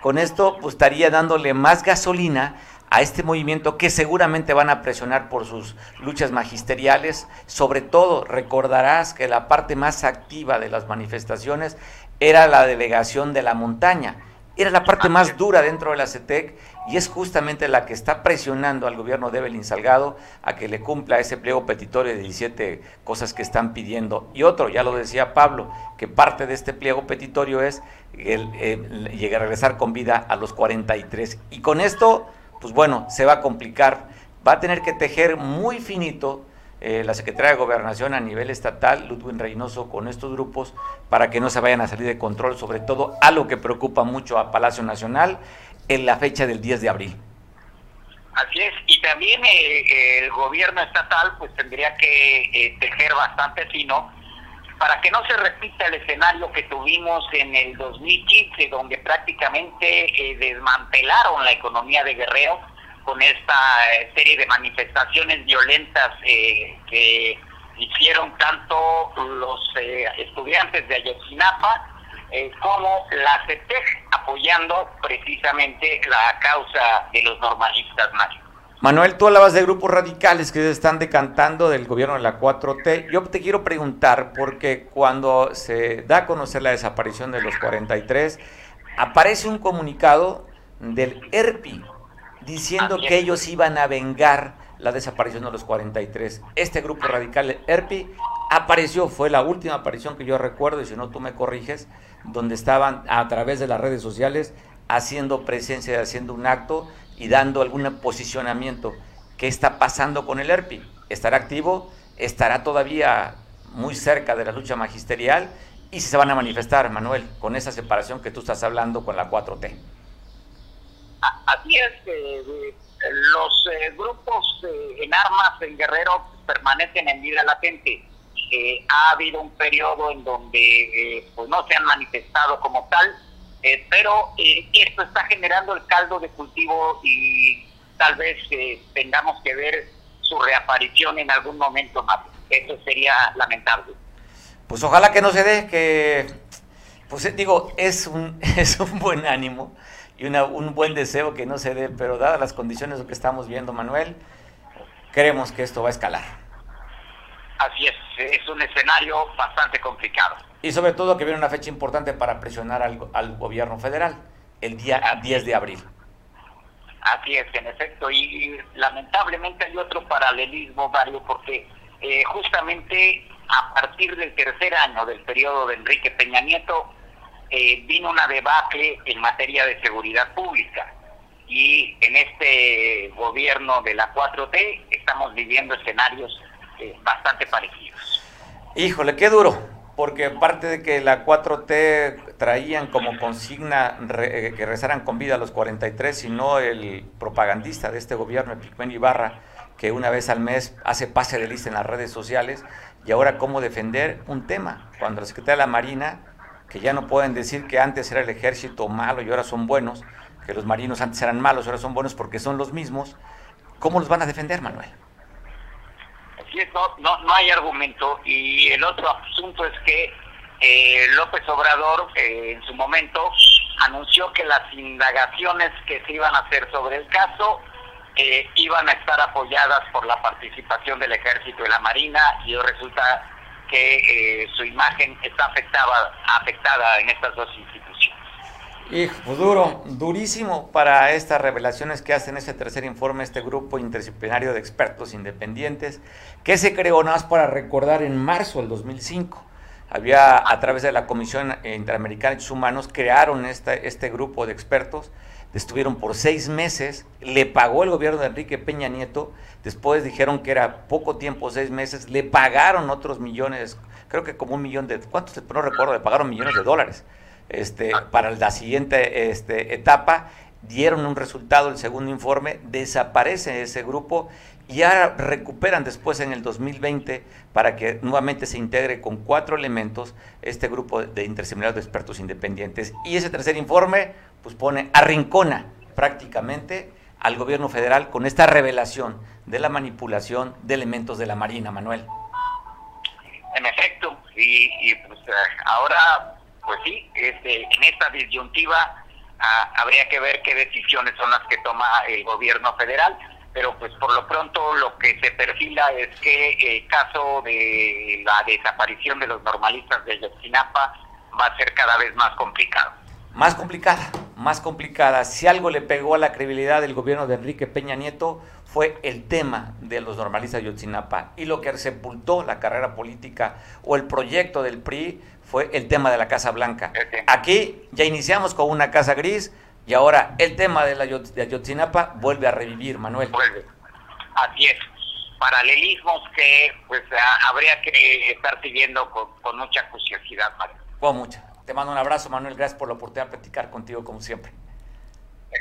con esto pues, estaría dándole más gasolina a este movimiento que seguramente van a presionar por sus luchas magisteriales. Sobre todo, recordarás que la parte más activa de las manifestaciones era la delegación de la montaña era la parte más dura dentro de la CETEC y es justamente la que está presionando al gobierno de Evelyn Salgado a que le cumpla ese pliego petitorio de 17 cosas que están pidiendo. Y otro, ya lo decía Pablo, que parte de este pliego petitorio es el, llegar a regresar con vida a los 43. Y con esto, pues bueno, se va a complicar. Va a tener que tejer muy finito eh, la Secretaría de Gobernación a nivel estatal, Ludwig Reynoso, con estos grupos para que no se vayan a salir de control, sobre todo a lo que preocupa mucho a Palacio Nacional en la fecha del 10 de abril. Así es, y también eh, el gobierno estatal pues tendría que eh, tejer bastante fino para que no se repita el escenario que tuvimos en el 2015, donde prácticamente desmantelaron la economía de Guerrero con esta eh, serie de manifestaciones violentas eh, que hicieron tanto los eh, estudiantes de Ayotzinapa como la CETEC apoyando precisamente la causa de los normalistas Mario. Manuel, tú hablabas de grupos radicales que se están decantando del gobierno de la 4T. Yo te quiero preguntar, porque cuando se da a conocer la desaparición de los 43, aparece un comunicado del ERPI, diciendo que ellos iban a vengar la desaparición de los 43. Este grupo radical, ERPI, apareció, fue la última aparición que yo recuerdo, y si no tú me corriges, donde estaban a través de las redes sociales haciendo presencia, haciendo un acto y dando algún posicionamiento. ¿Qué está pasando con el ERPI? ¿Estará activo? ¿Estará todavía muy cerca de la lucha magisterial? ¿Y si se van a manifestar, Manuel, con esa separación que tú estás hablando con la 4T? Así es, eh, los eh, grupos eh, en armas en Guerrero permanecen en vida latente. ha habido un periodo en donde pues no se han manifestado como tal, pero esto está generando el caldo de cultivo y tal vez eh, tengamos que ver su reaparición en algún momento más. Eso sería lamentable. Pues ojalá que no se dé, que, pues eh, digo, es un, es un buen ánimo y una, un buen deseo que no se dé, pero dadas las condiciones que estamos viendo, Manuel, creemos que esto va a escalar. Así es, es un escenario bastante complicado. Y sobre todo que viene una fecha importante para presionar al, al gobierno federal, el día 10 de abril. Así es, en efecto, y lamentablemente hay otro paralelismo, Mario, porque eh, justamente a partir del tercer año del periodo de Enrique Peña Nieto eh, vino una debacle en materia de seguridad pública y en este gobierno de la 4T estamos viviendo escenarios eh, bastante parecidos. Híjole, qué duro, porque aparte de que la 4T traían como consigna eh, que rezaran con vida a los 43, sino el propagandista de este gobierno, el Ibarra, que una vez al mes hace pase de lista en las redes sociales, y ahora cómo defender un tema, cuando la Secretaría de la Marina, que ya no pueden decir que antes era el ejército malo y ahora son buenos, que los marinos antes eran malos, ahora son buenos porque son los mismos, ¿cómo los van a defender, Manuel? no, no, hay argumento. Y el otro asunto es que eh, López Obrador eh, en su momento anunció que las indagaciones que se iban a hacer sobre el caso eh, iban a estar apoyadas por la participación del ejército y la marina y resulta que su imagen está afectada, afectada en estas dos instituciones. Hijo, pues duro, durísimo para estas revelaciones que hacen ese tercer informe, este grupo interdisciplinario de expertos independientes, que se creó nada más para recordar en marzo del 2005. Había, a través de la Comisión Interamericana de Derechos Humanos, crearon este, este grupo de expertos, estuvieron por seis meses, le pagó el gobierno de Enrique Peña Nieto, después dijeron que era poco tiempo, seis meses, le pagaron otros millones, creo que como un millón de, ¿cuántos? No recuerdo, le pagaron millones de dólares este, para la siguiente este, etapa, dieron un resultado, el segundo informe, desaparece ese grupo y ahora recuperan después en el 2020 para que nuevamente se integre con cuatro elementos este grupo de interdisciplinarios de expertos independientes. Y ese tercer informe pues pone, arrincona prácticamente al gobierno federal con esta revelación de la manipulación de elementos de la Marina, Manuel. En efecto, y, y pues eh, ahora pues sí, este, en esta disyuntiva habría que ver qué decisiones son las que toma el gobierno federal, pero pues por lo pronto lo que se perfila es que el caso de la desaparición de los normalistas de Yotzinapa va a ser cada vez más complicado. Más complicada, más complicada. Si algo le pegó a la credibilidad del gobierno de Enrique Peña Nieto fue el tema de los normalistas de Yotzinapa y lo que sepultó la carrera política o el proyecto del PRI fue el tema de la Casa Blanca. Aquí ya iniciamos con una Casa Gris y ahora el tema de la de Ayotzinapa vuelve a revivir, Manuel. Vuelve. Así es. Paralelismos que pues habría que estar siguiendo con, mucha curiosidad, Manuel. Con mucha. Te mando un abrazo, Manuel. Gracias por la oportunidad de platicar contigo, como siempre.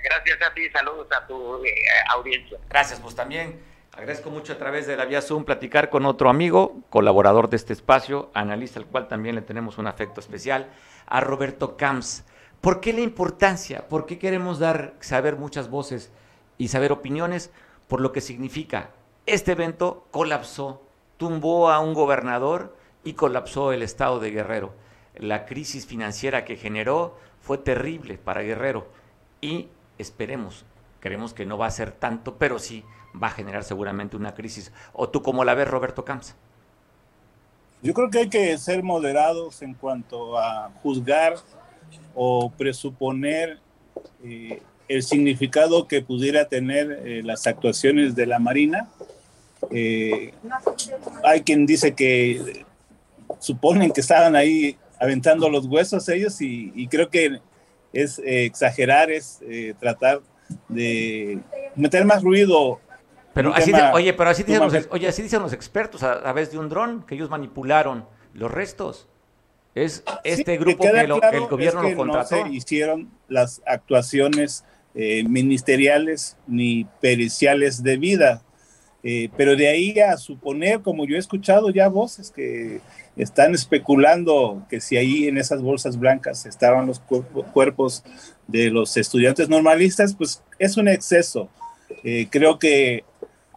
Gracias a ti. Saludos a tu eh, audiencia. Gracias, pues también. Agradezco mucho a través de la vía Zoom platicar con otro amigo, colaborador de este espacio, analista al cual también le tenemos un afecto especial, a Roberto Camps. ¿Por qué la importancia? ¿Por qué queremos dar, saber muchas voces y saber opiniones? Por lo que significa. Este evento colapsó, tumbó a un gobernador y colapsó el estado de Guerrero. La crisis financiera que generó fue terrible para Guerrero y esperemos, creemos que no va a ser tanto, pero sí va a generar seguramente una crisis. ¿O tú cómo la ves, Roberto Camps? Yo creo que hay que ser moderados en cuanto a juzgar o presuponer eh, el significado que pudiera tener eh, las actuaciones de la Marina. Eh, hay quien dice que suponen que estaban ahí aventando los huesos ellos y, y creo que es exagerar, es tratar de meter más ruido pero así oye, pero así dicen, los, oye, así dicen los expertos a través de un dron que ellos manipularon los restos. Es este grupo que, el gobierno lo contrató. No se hicieron las actuaciones eh, ministeriales ni periciales de vida. Eh, pero de ahí a suponer, como yo he escuchado ya voces que están especulando que si ahí en esas bolsas blancas estaban los cuerpos de los estudiantes normalistas, pues es un exceso. Eh, creo que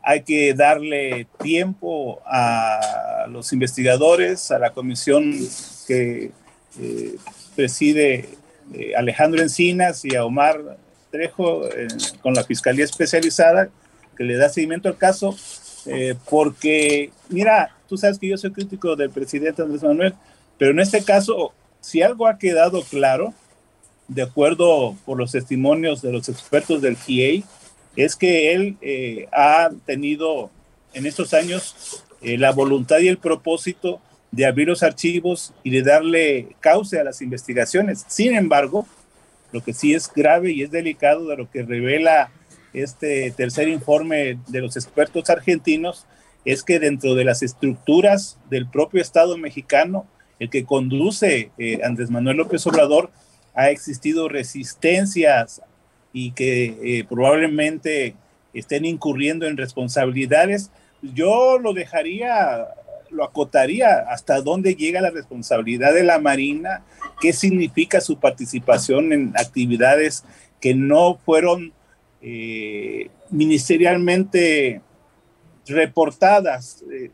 hay que darle tiempo a los investigadores, a la comisión que eh, preside eh, Alejandro Encinas y a Omar Trejo con la Fiscalía Especializada, que le da seguimiento al caso, porque, mira, tú sabes que yo soy crítico del presidente Andrés Manuel, pero en este caso, si algo ha quedado claro, de acuerdo por los testimonios de los expertos del GIEI, es que él eh, ha tenido en estos años eh, la voluntad y el propósito de abrir los archivos y de darle cauce a las investigaciones. Sin embargo, lo que sí es grave y es delicado de lo que revela este tercer informe de los expertos argentinos es que dentro de las estructuras del propio Estado mexicano, el que conduce eh, Andrés Manuel López Obrador, ha existido resistencias y que eh, probablemente estén incurriendo en responsabilidades, yo lo dejaría, lo acotaría hasta dónde llega la responsabilidad de la Marina, qué significa su participación en actividades que no fueron eh, ministerialmente reportadas. Eh,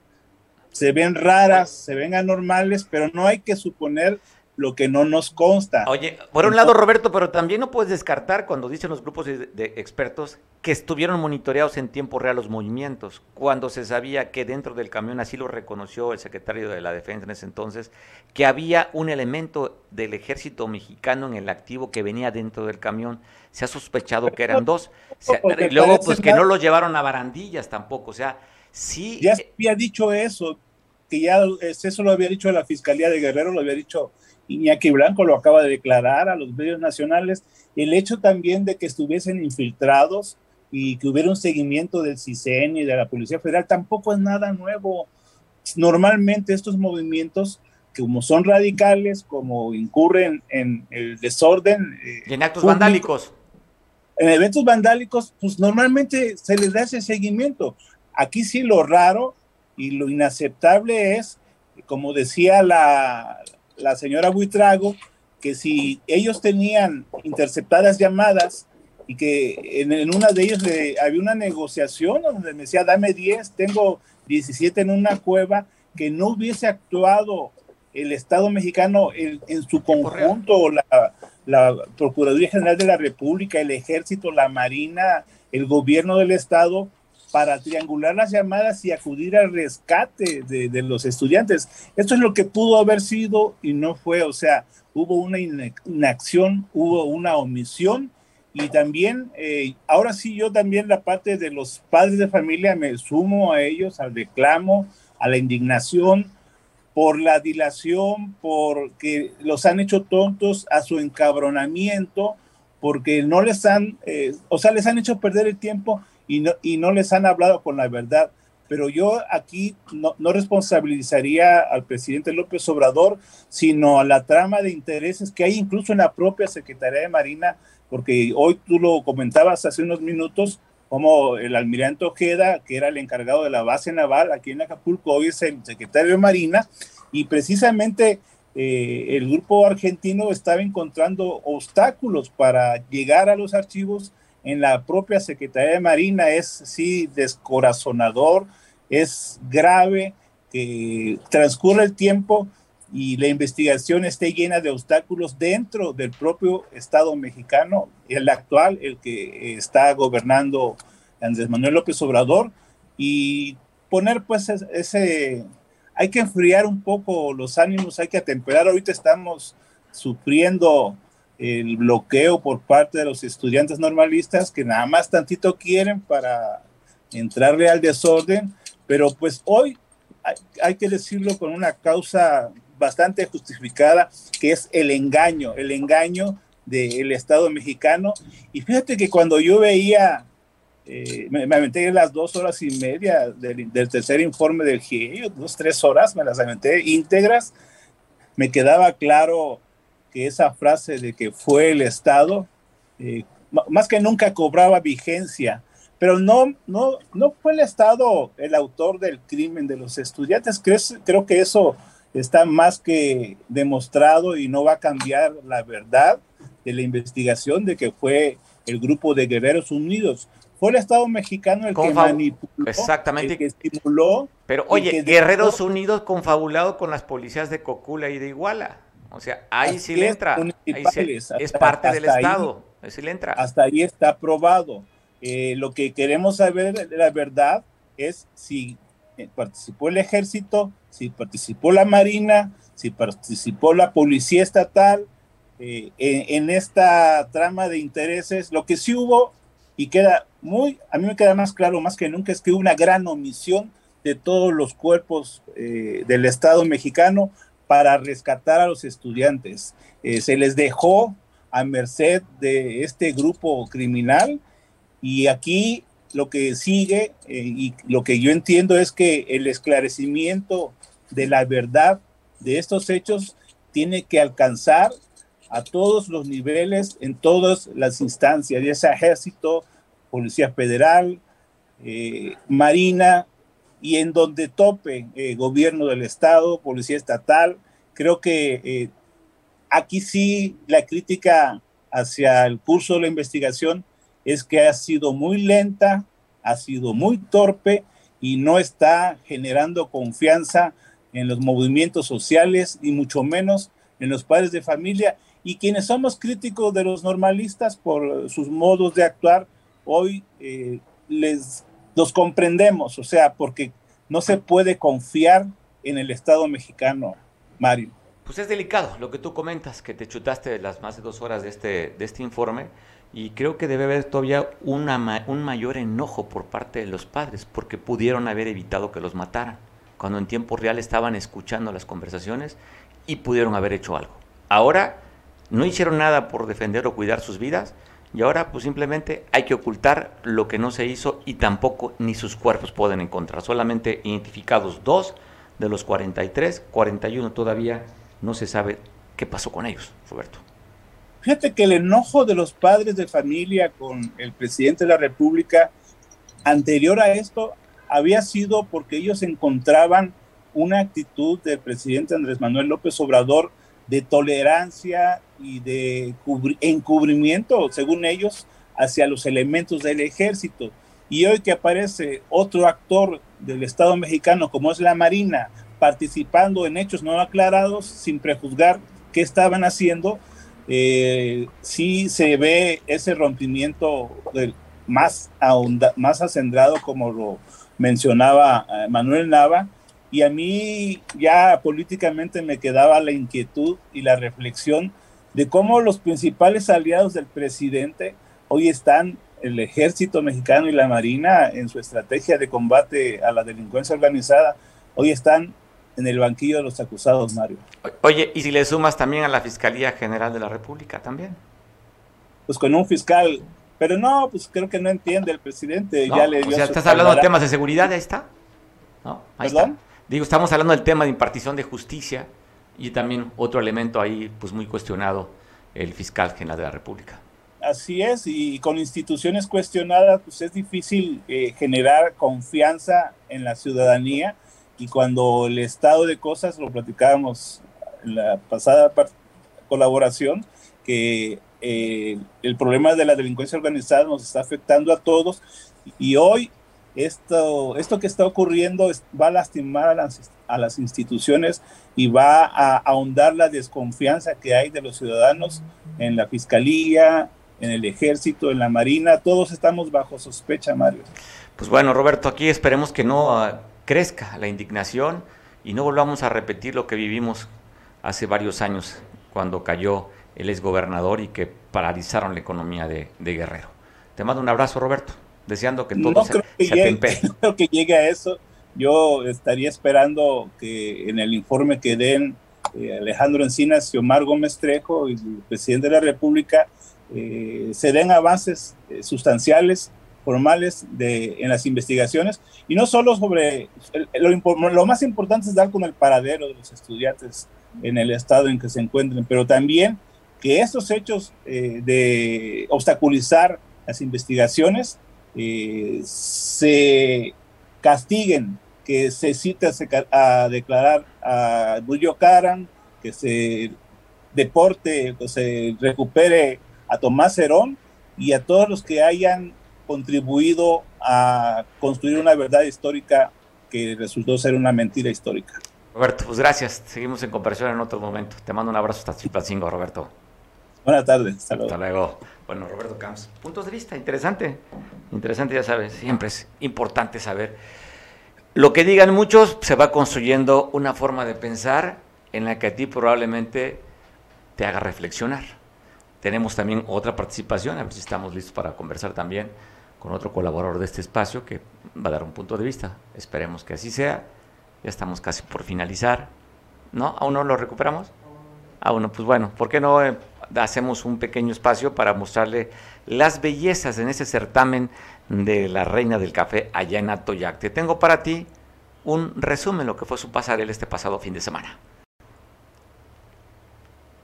se ven raras, se ven anormales, pero no hay que suponer lo que no nos consta. Oye, por un lado, Roberto, pero también no puedes descartar cuando dicen los grupos de, expertos que estuvieron monitoreados en tiempo real los movimientos, cuando se sabía que dentro del camión, así lo reconoció el secretario de la Defensa en ese entonces, que había un elemento del ejército mexicano en el activo que venía dentro del camión. Se ha sospechado que eran dos. y luego, pues que no los llevaron a barandillas tampoco. O sea, sí. Ya había dicho eso, que ya eso lo había dicho la Fiscalía de Guerrero, lo había dicho Iñaki Blanco lo acaba de declarar a los medios nacionales, el hecho también de que estuviesen infiltrados y que hubiera un seguimiento del CISEN y de la Policía Federal tampoco es nada nuevo. Normalmente estos movimientos, como son radicales, como incurren en el desorden. Eh, y en actos vandálicos. En eventos vandálicos, pues normalmente se les da ese seguimiento. Aquí sí lo raro y lo inaceptable es, como decía la, la señora Buitrago que si ellos tenían interceptadas llamadas y que en, una de ellas había una negociación donde me decía, dame 10, tengo 17 en una cueva, que no hubiese actuado el Estado mexicano en, su conjunto, la, la Procuraduría General de la República, el Ejército, la Marina, el gobierno del Estado, para triangular las llamadas y acudir al rescate de, los estudiantes. Esto es lo que pudo haber sido y no fue, o sea, hubo una inacción, hubo una omisión y también, eh, ahora sí, yo también la parte de los padres de familia me sumo a ellos, al reclamo, a la indignación por la dilación, porque los han hecho tontos a su encabronamiento, porque no les han, eh, o sea, les han hecho perder el tiempo y no, y no les han hablado con la verdad. Pero yo aquí no, no responsabilizaría al presidente López Obrador, sino a la trama de intereses que hay incluso en la propia Secretaría de Marina, porque hoy tú lo comentabas hace unos minutos, como el almirante Ojeda, que era el encargado de la base naval aquí en Acapulco, hoy es el secretario de Marina, y precisamente eh, el grupo argentino estaba encontrando obstáculos para llegar a los archivos en la propia Secretaría de Marina es sí descorazonador, es grave que transcurre el tiempo y la investigación esté llena de obstáculos dentro del propio Estado mexicano, el actual, el que está gobernando Andrés Manuel López Obrador, y poner pues ese, hay que enfriar un poco los ánimos, hay que atemperar, ahorita estamos sufriendo el bloqueo por parte de los estudiantes normalistas que nada más tantito quieren para entrarle al desorden, pero pues hoy hay, que decirlo con una causa bastante justificada, que es el engaño, el engaño del Estado mexicano. Y fíjate que cuando yo veía, eh, me, me, aventé las dos horas y media del, tercer informe del GIE, dos, tres horas, me las aventé íntegras, me quedaba claro que esa frase de que fue el Estado, eh, más que nunca cobraba vigencia, pero no, no, no fue el Estado el autor del crimen de los estudiantes. Creo, creo que eso está más que demostrado y no va a cambiar la verdad de la investigación de que fue el grupo de Guerreros Unidos. fue el Estado mexicano el que manipuló, exactamente. el que estimuló. Pero oye, Guerreros Unidos confabulado con las policías de Cocula y de Iguala. O sea, ahí sí le entra. es parte del Estado. Ahí, sí le entra. Hasta ahí está aprobado. Eh, lo que queremos saber, la verdad, es si eh, participó el ejército, si participó la marina, si participó la policía estatal eh, en, esta trama de intereses. Lo que sí hubo y queda muy, a mí me queda más claro más que nunca es que hubo una gran omisión de todos los cuerpos del Estado mexicano para rescatar a los estudiantes. se les dejó a merced de este grupo criminal y aquí lo que sigue eh, y lo que yo entiendo es que el esclarecimiento de la verdad de estos hechos tiene que alcanzar a todos los niveles, en todas las instancias, ya sea ejército, policía federal, eh, marina, y en donde tope eh, gobierno del estado, policía estatal. Creo que aquí sí la crítica hacia el curso de la investigación es que ha sido muy lenta, ha sido muy torpe y no está generando confianza en los movimientos sociales y mucho menos en los padres de familia y quienes somos críticos de los normalistas por sus modos de actuar, hoy eh, les los comprendemos, o sea, porque no se puede confiar en el Estado mexicano, Mario. Pues es delicado lo que tú comentas, que te chutaste las más de dos horas de este, de este informe y creo que debe haber todavía una, un mayor enojo por parte de los padres, porque pudieron haber evitado que los mataran, cuando en tiempo real estaban escuchando las conversaciones y pudieron haber hecho algo. Ahora no hicieron nada por defender o cuidar sus vidas, y ahora pues simplemente hay que ocultar lo que no se hizo y tampoco ni sus cuerpos pueden encontrar. Solamente identificados dos de los 43, 41 todavía no se sabe qué pasó con ellos, Roberto. Fíjate que el enojo de los padres de familia con el presidente de la República anterior a esto había sido porque ellos encontraban una actitud del presidente Andrés Manuel López Obrador de tolerancia y de encubrimiento, según ellos, hacia los elementos del ejército. Y hoy que aparece otro actor del Estado mexicano, como es la Marina, participando en hechos no aclarados, sin prejuzgar qué estaban haciendo, eh, sí se ve ese rompimiento del, más, más acendrado, como lo mencionaba eh, Manuel Nava, y a mí ya políticamente me quedaba la inquietud y la reflexión de cómo los principales aliados del presidente hoy están el ejército mexicano y la marina en su estrategia de combate a la delincuencia organizada, hoy están en el banquillo de los acusados, Mario. Oye, ¿y si le sumas también a la Fiscalía General de la República también? Pues con un fiscal, pero no, pues creo que no entiende el presidente. ya le o sea, estás hablando de temas de seguridad, ahí está. ¿No? Ahí está. Digo, estamos hablando del tema de impartición de justicia y también otro elemento ahí, pues muy cuestionado, el fiscal general de la República. Así es, y con instituciones cuestionadas, pues es difícil eh, generar confianza en la ciudadanía y cuando el estado de cosas, lo platicábamos en la pasada colaboración, que eh, el problema de la delincuencia organizada nos está afectando a todos y hoy esto, esto que está ocurriendo va a lastimar a las, a las instituciones y va a ahondar la desconfianza que hay de los ciudadanos en la fiscalía, en el ejército, en la marina, todos estamos bajo sospecha, Mario. Pues bueno, Roberto, aquí esperemos que no ah, crezca la indignación y no volvamos a repetir lo que vivimos hace varios años cuando cayó el exgobernador y que paralizaron la economía de, Guerrero. Te mando un abrazo, Roberto, deseando que todo se, creo que llegue, No creo que llegue a eso. Yo estaría esperando que en el informe que den eh, Alejandro Encinas y Omar Gómez Trejo, y el presidente de la República, eh, se den avances eh, sustanciales formales de, en las investigaciones y no solo sobre, lo, lo, más importante es dar con el paradero de los estudiantes en el estado en que se encuentren, pero también que estos hechos eh, de obstaculizar las investigaciones eh, se castiguen, que se cite a, declarar a Bullo Karan, que se deporte, que se recupere a Tomás Herón y a todos los que hayan contribuido a construir una verdad histórica que resultó ser una mentira histórica. Roberto, pues gracias. Seguimos en conversación en otro momento. Te mando un abrazo hasta Chilpancingo, Roberto. Buenas tardes. Hasta luego. Hasta luego. Bueno, Roberto Camps. Puntos de vista, interesante. Interesante, ya sabes. Siempre es importante saber. Lo que digan muchos, se va construyendo una forma de pensar en la que a ti probablemente te haga reflexionar. Tenemos también otra participación, a ver si estamos listos para conversar también con otro colaborador de este espacio que va a dar un punto de vista. Esperemos que así sea. Ya estamos casi por finalizar. ¿No? ¿Aún no lo recuperamos? Ah, bueno, pues bueno, ¿por qué no eh, hacemos un pequeño espacio para mostrarle las bellezas en ese certamen de la reina del café allá en Atoyac? Te tengo para ti un resumen de lo que fue su pasarela este pasado fin de semana.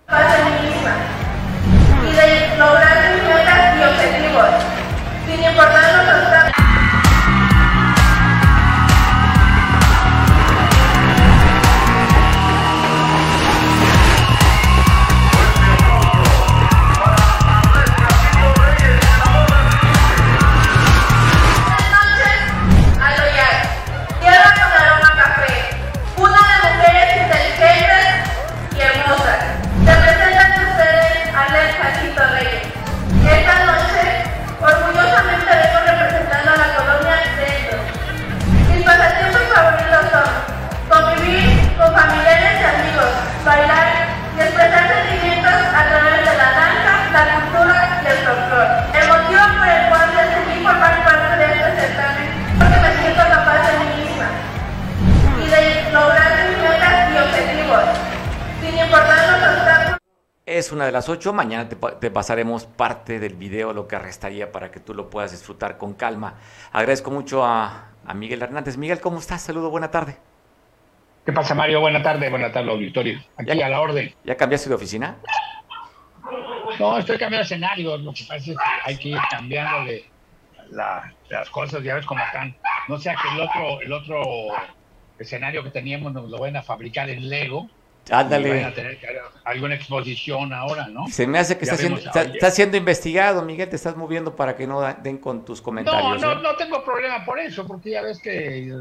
y de lograr sin las ocho. Mañana te, pa- te pasaremos parte del video, lo que restaría para que tú lo puedas disfrutar con calma. Agradezco mucho a, a Miguel Hernández. Miguel, ¿cómo estás? Saludo, buena tarde. ¿Qué pasa, Mario? Buena tarde, buena tarde, auditorio. Aquí Ya- a la orden. ¿Ya cambiaste de oficina? No, estoy cambiando escenarios. Lo que pasa es que hay que ir cambiándole la- las cosas, ya ves cómo están. No sea que el otro, el otro escenario que teníamos nos lo vayan a fabricar en Lego. Vayan a Ándale. tener alguna exposición ahora, ¿no? Se me hace que Ya estás siendo, está- siendo investigado, Miguel. Te estás moviendo para que no den con tus No, comentarios. no, ¿eh? no tengo problema por eso, porque ya ves que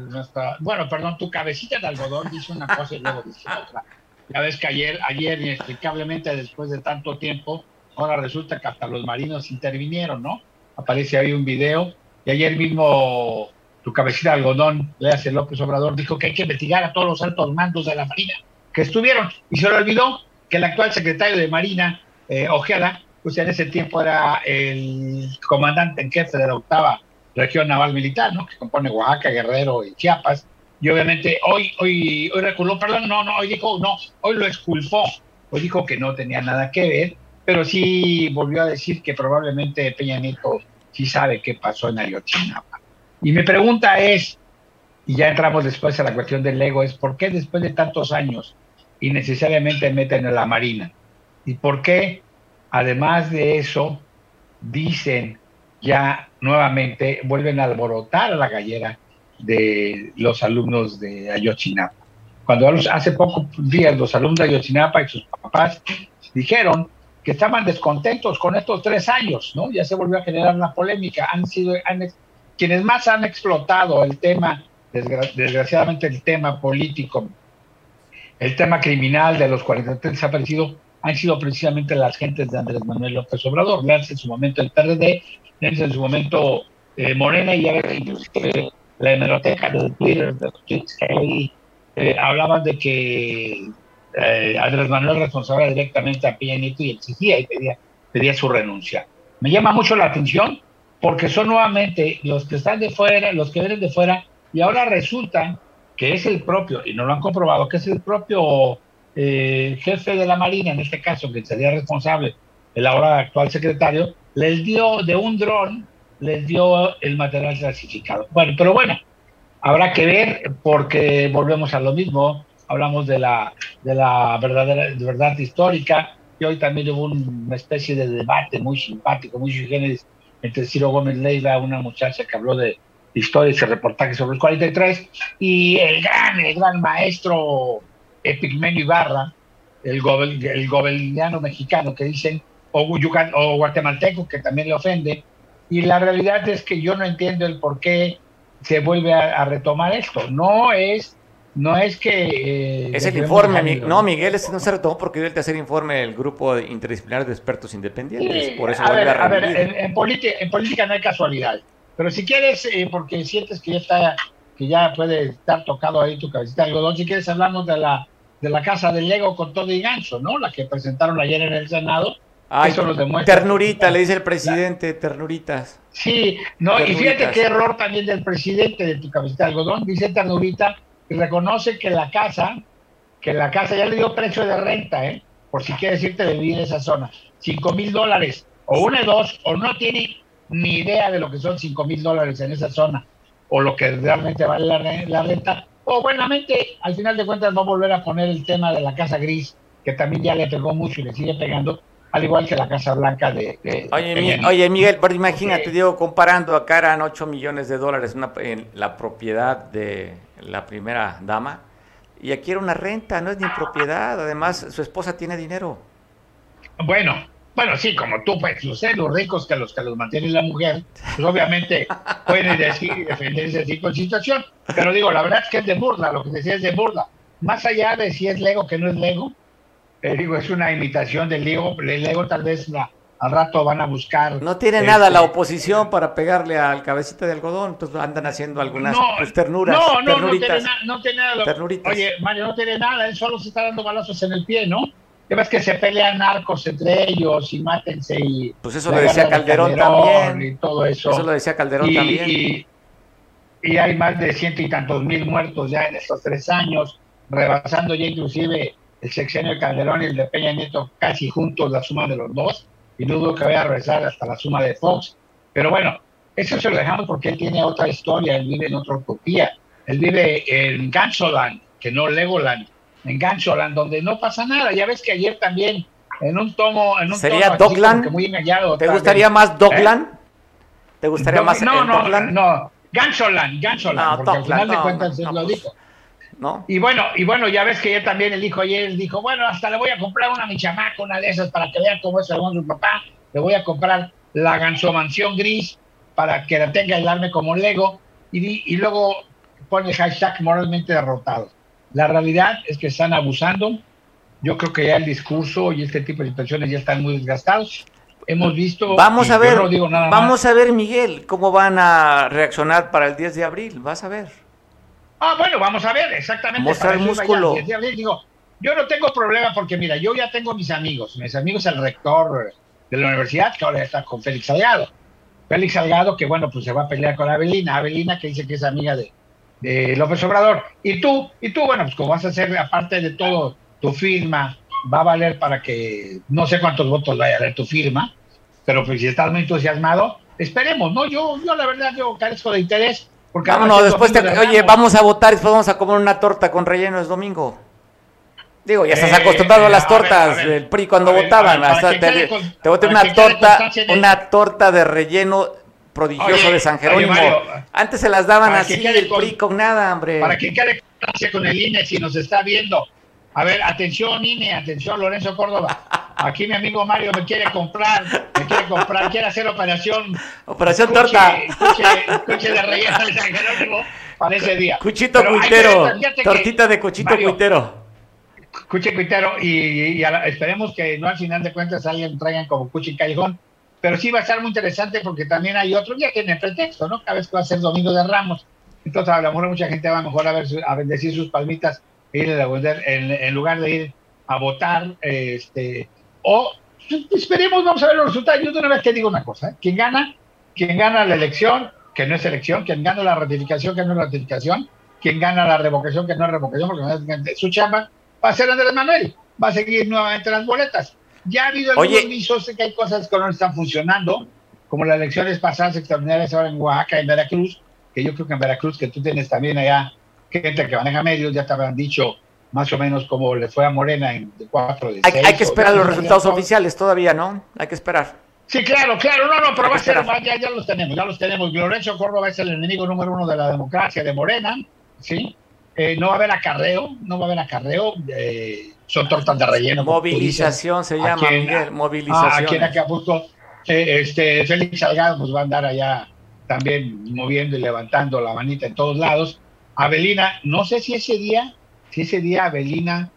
bueno, perdón, tu cabecita de algodón dice una cosa y luego dice otra. Ya ves que ayer, ayer inexplicablemente después de tanto tiempo, ahora resulta que hasta los marinos intervinieron, ¿no? Aparece ahí un video y ayer mismo tu cabecita de algodón, Léase López Obrador, dijo que hay que investigar a todos los altos mandos de la Marina que estuvieron y se le olvidó que el actual secretario de Marina, eh, Ojeda, pues en ese tiempo era el comandante en jefe de la octava región naval militar, ¿no? Que compone Oaxaca, Guerrero y Chiapas. Y obviamente hoy, hoy, hoy reculó, perdón, no, no, hoy dijo, no, hoy lo exculpó. Hoy dijo que no tenía nada que ver, pero sí volvió a decir que probablemente Peña Nieto sí sabe qué pasó en Ayotzinapa. Y mi pregunta es, y ya entramos después a la cuestión del ego, es ¿por qué después de tantos años innecesariamente meten a la Marina? ¿Y por qué, además de eso, dicen ya nuevamente, vuelven a alborotar a la gallera de los alumnos de Ayotzinapa? Cuando hace pocos días los alumnos de Ayotzinapa y sus papás dijeron que estaban descontentos con estos tres años, ¿no? Ya se volvió a generar una polémica. Han sido, quienes más han explotado el tema, desgra- desgraciadamente el tema político, el tema criminal de los 43 desaparecidos, han sido precisamente las gentes de Andrés Manuel López Obrador. Leanse en su momento el PRD, leanse en su momento eh, Morena y ves, inclusive la hemeroteca de Twitter, de los tweets que hay, eh, hablaban de que eh, Andrés Manuel responsable directamente a Peña Nieto y exigía y pedía, pedía su renuncia. Me llama mucho la atención porque son nuevamente los que están de fuera, los que vienen de fuera, y ahora resulta que es el propio, y no lo han comprobado, que es el propio eh, jefe de la Marina, en este caso, que sería responsable, el ahora actual secretario, les dio de un dron, les dio el material clasificado. Bueno, pero bueno, habrá que ver porque volvemos a lo mismo, hablamos de la, de la verdadera, de verdad histórica, y hoy también hubo un- una especie de debate muy simpático, muy generis, entre Ciro Gómez Leiva, una muchacha que habló de historias y reportajes sobre el 43, y el gran, el gran maestro Epigmenio Ibarra, el, gobel, el gobeliano mexicano que dicen, o, yucan- o guatemalteco, que también le ofende, Y la realidad es que yo no entiendo el por qué se vuelve a, a retomar esto. No es no es que... Eh, es el informe, no, Miguel, ese no se retomó porque dio el tercer informe el grupo interdisciplinar de expertos independientes. por eso a ver, a, ver, en, en, política no hay casualidad. Pero si quieres, eh, porque sientes que ya está, que ya puede estar tocado ahí tu cabecita de algodón, si quieres hablamos de la, de la casa del Lego con todo y gancho, ¿no? La que presentaron ayer en el Senado. eso nos demuestra. Ternurita, le dice el presidente, ternuritas. Sí, no, y fíjate qué error también del presidente de tu cabecita de algodón, dice ternurita y reconoce que la casa, que la casa ya le dio precio de renta, ¿eh? por si quieres irte de vivir en esa zona, cinco mil dólares, o una de dos, o no tiene ni idea de lo que son cinco mil dólares en esa zona, o lo que realmente vale la, renta, o buenamente, al final de cuentas, va a volver a poner el tema de la casa gris, que también ya le pegó mucho y le sigue pegando, al igual que la Casa Blanca de... oye, Miguel, pero imagínate, digo, comparando acá eran 8 millones de dólares en la propiedad de la primera dama, y aquí era una renta, no es ni propiedad, además su esposa tiene dinero. Bueno, bueno, sí, como tú, pues, los, los ricos que los que los mantiene la mujer, pues obviamente pueden decir y defender ese tipo de situación, pero digo, la verdad es que es de burla, lo que decía es de burla. Más allá de si es Lego que no es Lego, eh, digo, es una imitación del Lego, el Lego tal vez la, al rato van a buscar. No tiene nada la este, oposición para pegarle al cabecita de algodón, entonces andan haciendo algunas pues, ternuras. No, no, no tiene, no tiene nada. Oye, Mario, no tiene nada, él solo se está dando balazos en el pie, ¿no? Ya ves que se pelean narcos entre ellos y mátense y. Pues eso lo decía Calderón, también. Y todo eso. Eso lo decía Calderón también. Y, y hay más de ciento y tantos mil muertos ya en estos tres años, rebasando ya inclusive el sexenio de Calderón y el de Peña Nieto casi juntos, la suma de los dos y dudo que vaya a regresar hasta la suma de Fox. Pero bueno, eso se lo dejamos porque él tiene otra historia, él vive en otra utopía. Él vive en Gansoland, que no Legoland, en Gansoland, donde no pasa nada. Ya ves que ayer también, en un tomo. En un ¿Sería Dogland? Muy engañado, ¿Te gustaría más Dogland? ¿Eh? ¿Te gustaría más no, no, Dogland? No, Gansoland, Gansoland, porque al final de cuentas no, lo pues, dijo. ¿no? Y bueno, y bueno, ya ves que él también el dijo ayer, dijo, bueno, hasta le voy a comprar una a mi chamaca, una de esas, para que vean cómo es según su papá, le voy a comprar la gansomansión gris para que la tenga y darme como Lego, y, y luego pone hashtag moralmente derrotado. La realidad es que están abusando, yo creo que ya el discurso y este tipo de situaciones ya están muy desgastados. Hemos visto. Vamos a ver, vamos a ver, Miguel, cómo van a reaccionar para el 10 de abril. Vas a ver. Ah, bueno, vamos a ver, exactamente. Mostrar el músculo. Digo, yo no tengo problema porque, mira, yo ya tengo mis amigos. Mis amigos, el rector de la universidad, que ahora está con Félix Salgado. Félix Salgado, que bueno, pues se va a pelear con Avelina. Avelina, que dice que es amiga de, de López Obrador. Y tú, y tú, bueno, pues como vas a hacer, aparte de todo, tu firma va a valer para que no sé cuántos votos vaya a dar tu firma, pero pues si estás muy entusiasmado, esperemos, ¿no? Yo, yo la verdad, yo carezco de interés porque Vámonos, después te, oye, vamos a votar y después vamos a comer una torta con relleno, es domingo. Digo, ya estás eh, acostumbrado a las tortas del PRI cuando votaban. te, voy a tener una torta, una torta de relleno prodigioso de San Jerónimo. Antes se las daban así el PRI con nada, hombre. Para que quede con el INE si nos está viendo. A ver, atención INE, atención Lorenzo Córdoba. Aquí mi amigo Mario me quiere comprar, me quiere comprar, quiere hacer operación. Operación torta. De relleno de San Jerónimo para ese día. Cuchito cuitero. Tortita de cuchito cuitero. Cuche cuitero. Y, esperemos que no al final de cuentas alguien traigan como cuchi callejón. Pero sí va a estar muy interesante porque también hay otro día que el pretexto, ¿no? Cada vez que va a ser Domingo de Ramos. Entonces a lo mejor mucha gente va mejor a, ver, a bendecir sus palmitas en, en lugar de ir a votar, este, o esperemos, vamos a ver los resultados. Yo de una vez que digo una cosa, ¿eh? quien gana, quien gana la elección, que no es elección, quien gana la ratificación, que no es ratificación, quien gana la revocación, que no es revocación, porque su chamba, va a ser Andrés Manuel, va a seguir nuevamente las boletas. Ya ha habido algunos visos de que hay cosas que no están funcionando, como las elecciones pasadas extraordinarias ahora en Oaxaca, en Veracruz, que yo creo que en Veracruz, que tú tienes también allá gente que maneja medios, ya te habrán dicho más o menos como le fue a Morena en cuatro de hay, hay que esperar los resultados oficiales todavía, ¿no? Hay que esperar. Sí, claro, claro, no, no, pero va a ser, ya, ya los tenemos, ya los tenemos. Lorenzo Córdoba es el enemigo número uno de la democracia de Morena, ¿sí? Eh, no va a haber acarreo, no va a haber acarreo, eh, son tortas de relleno. Movilización se llama, Miguel, movilización. aquí en Acapulco eh, este Félix Salgado pues va a andar allá también moviendo y levantando la manita en todos lados. Avelina, no sé si ese día, si ese día Avelina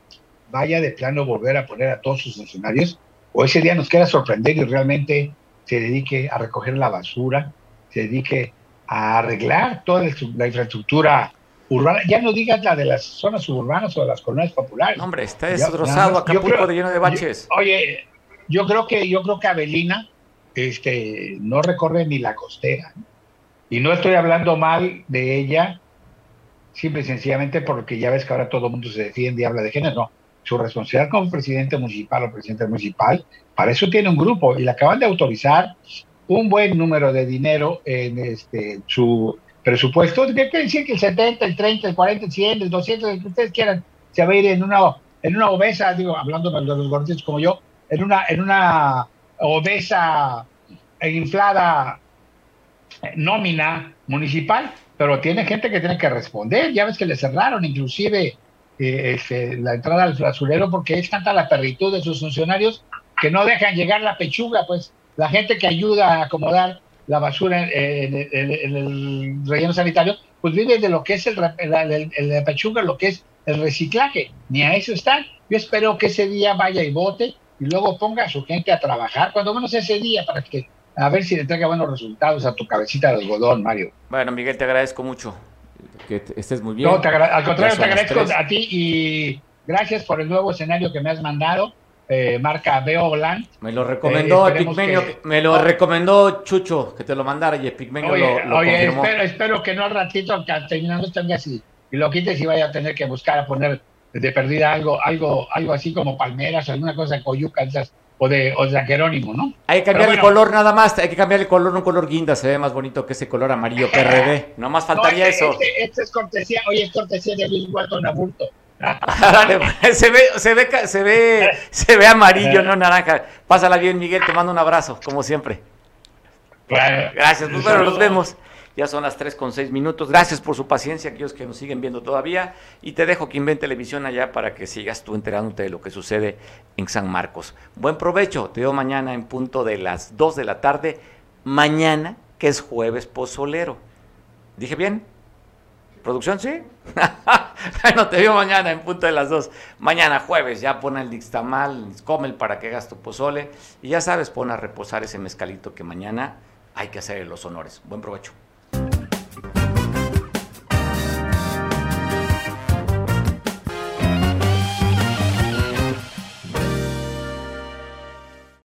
vaya de plano volver a poner a todos sus funcionarios, o ese día nos quiera sorprender y realmente se dedique a recoger la basura, se dedique a arreglar toda la infraestructura urbana, ya no digas la de las zonas suburbanas o de las colonias populares. hombre, está destrozado Acapulco de lleno de baches. oye, yo creo que yo creo que Avelina este no recorre ni la costera. Y no estoy hablando mal de ella, simple y sencillamente porque ya ves que ahora todo el mundo se defiende y habla de género. No, su responsabilidad como presidente municipal o presidente municipal, para eso tiene un grupo y le acaban de autorizar un buen número de dinero en este su presupuesto. ¿Qué quiere decir que el 70, el 30, el 40, el 100, el 200, el que ustedes quieran, se va a ir en una, en una obesa, digo, hablando de los gorditos como yo, en una, en una obesa e inflada nómina municipal, pero tiene gente que tiene que responder. Ya ves que le cerraron inclusive eh, este, la entrada al basurero porque es tanta la perritud de sus funcionarios que no dejan llegar la pechuga, pues la gente que ayuda a acomodar la basura en, el relleno sanitario, pues vive de lo que es el, la pechuga, lo que es el reciclaje. Ni a eso están. Yo espero que ese día vaya y vote y luego ponga a su gente a trabajar, cuando menos ese día, para que a ver si le traiga buenos resultados a tu cabecita de algodón, Mario. Bueno, Miguel, te agradezco mucho. Que estés muy bien. No, al contrario, te agradezco a ti y gracias por el nuevo escenario que me has mandado. Eh, marca Veo Me lo recomendó eh, Pigmenio, me lo recomendó Chucho que te lo mandara y Pigmenio oye, lo, oye espero, espero, que no al ratito terminando tengas y, y lo quites y vaya a tener que buscar a poner de perdida algo, algo, algo así como palmeras, alguna cosa de coyuca, o de, o de Jerónimo, ¿no? Hay que cambiar el color nada más, hay que cambiar el color, un color guinda, se ve más bonito que ese color amarillo PRD, no más faltaría este, eso. Este, este, es cortesía, oye, es cortesía de Bill Walton Abulto. Pues, se ve, se ve, se ve, se ve amarillo, no naranja. Pásala bien, Miguel, te mando un abrazo, como siempre. Gracias, pues bueno, nos vemos. Ya son las 3 con 6 minutos. Gracias por su paciencia, aquellos que nos siguen viendo todavía. Y te dejo que invente televisión allá para que sigas tú enterándote de lo que sucede en San Marcos. Buen provecho. Te veo mañana en punto de las 2 de la tarde. Mañana, que es jueves pozolero. ¿Dije bien? ¿Producción sí? bueno, te veo mañana en punto de las 2. Mañana jueves, ya pon el dixtamal, come para que hagas tu pozole. Y ya sabes, pon a reposar ese mezcalito que mañana hay que hacer los honores. Buen provecho.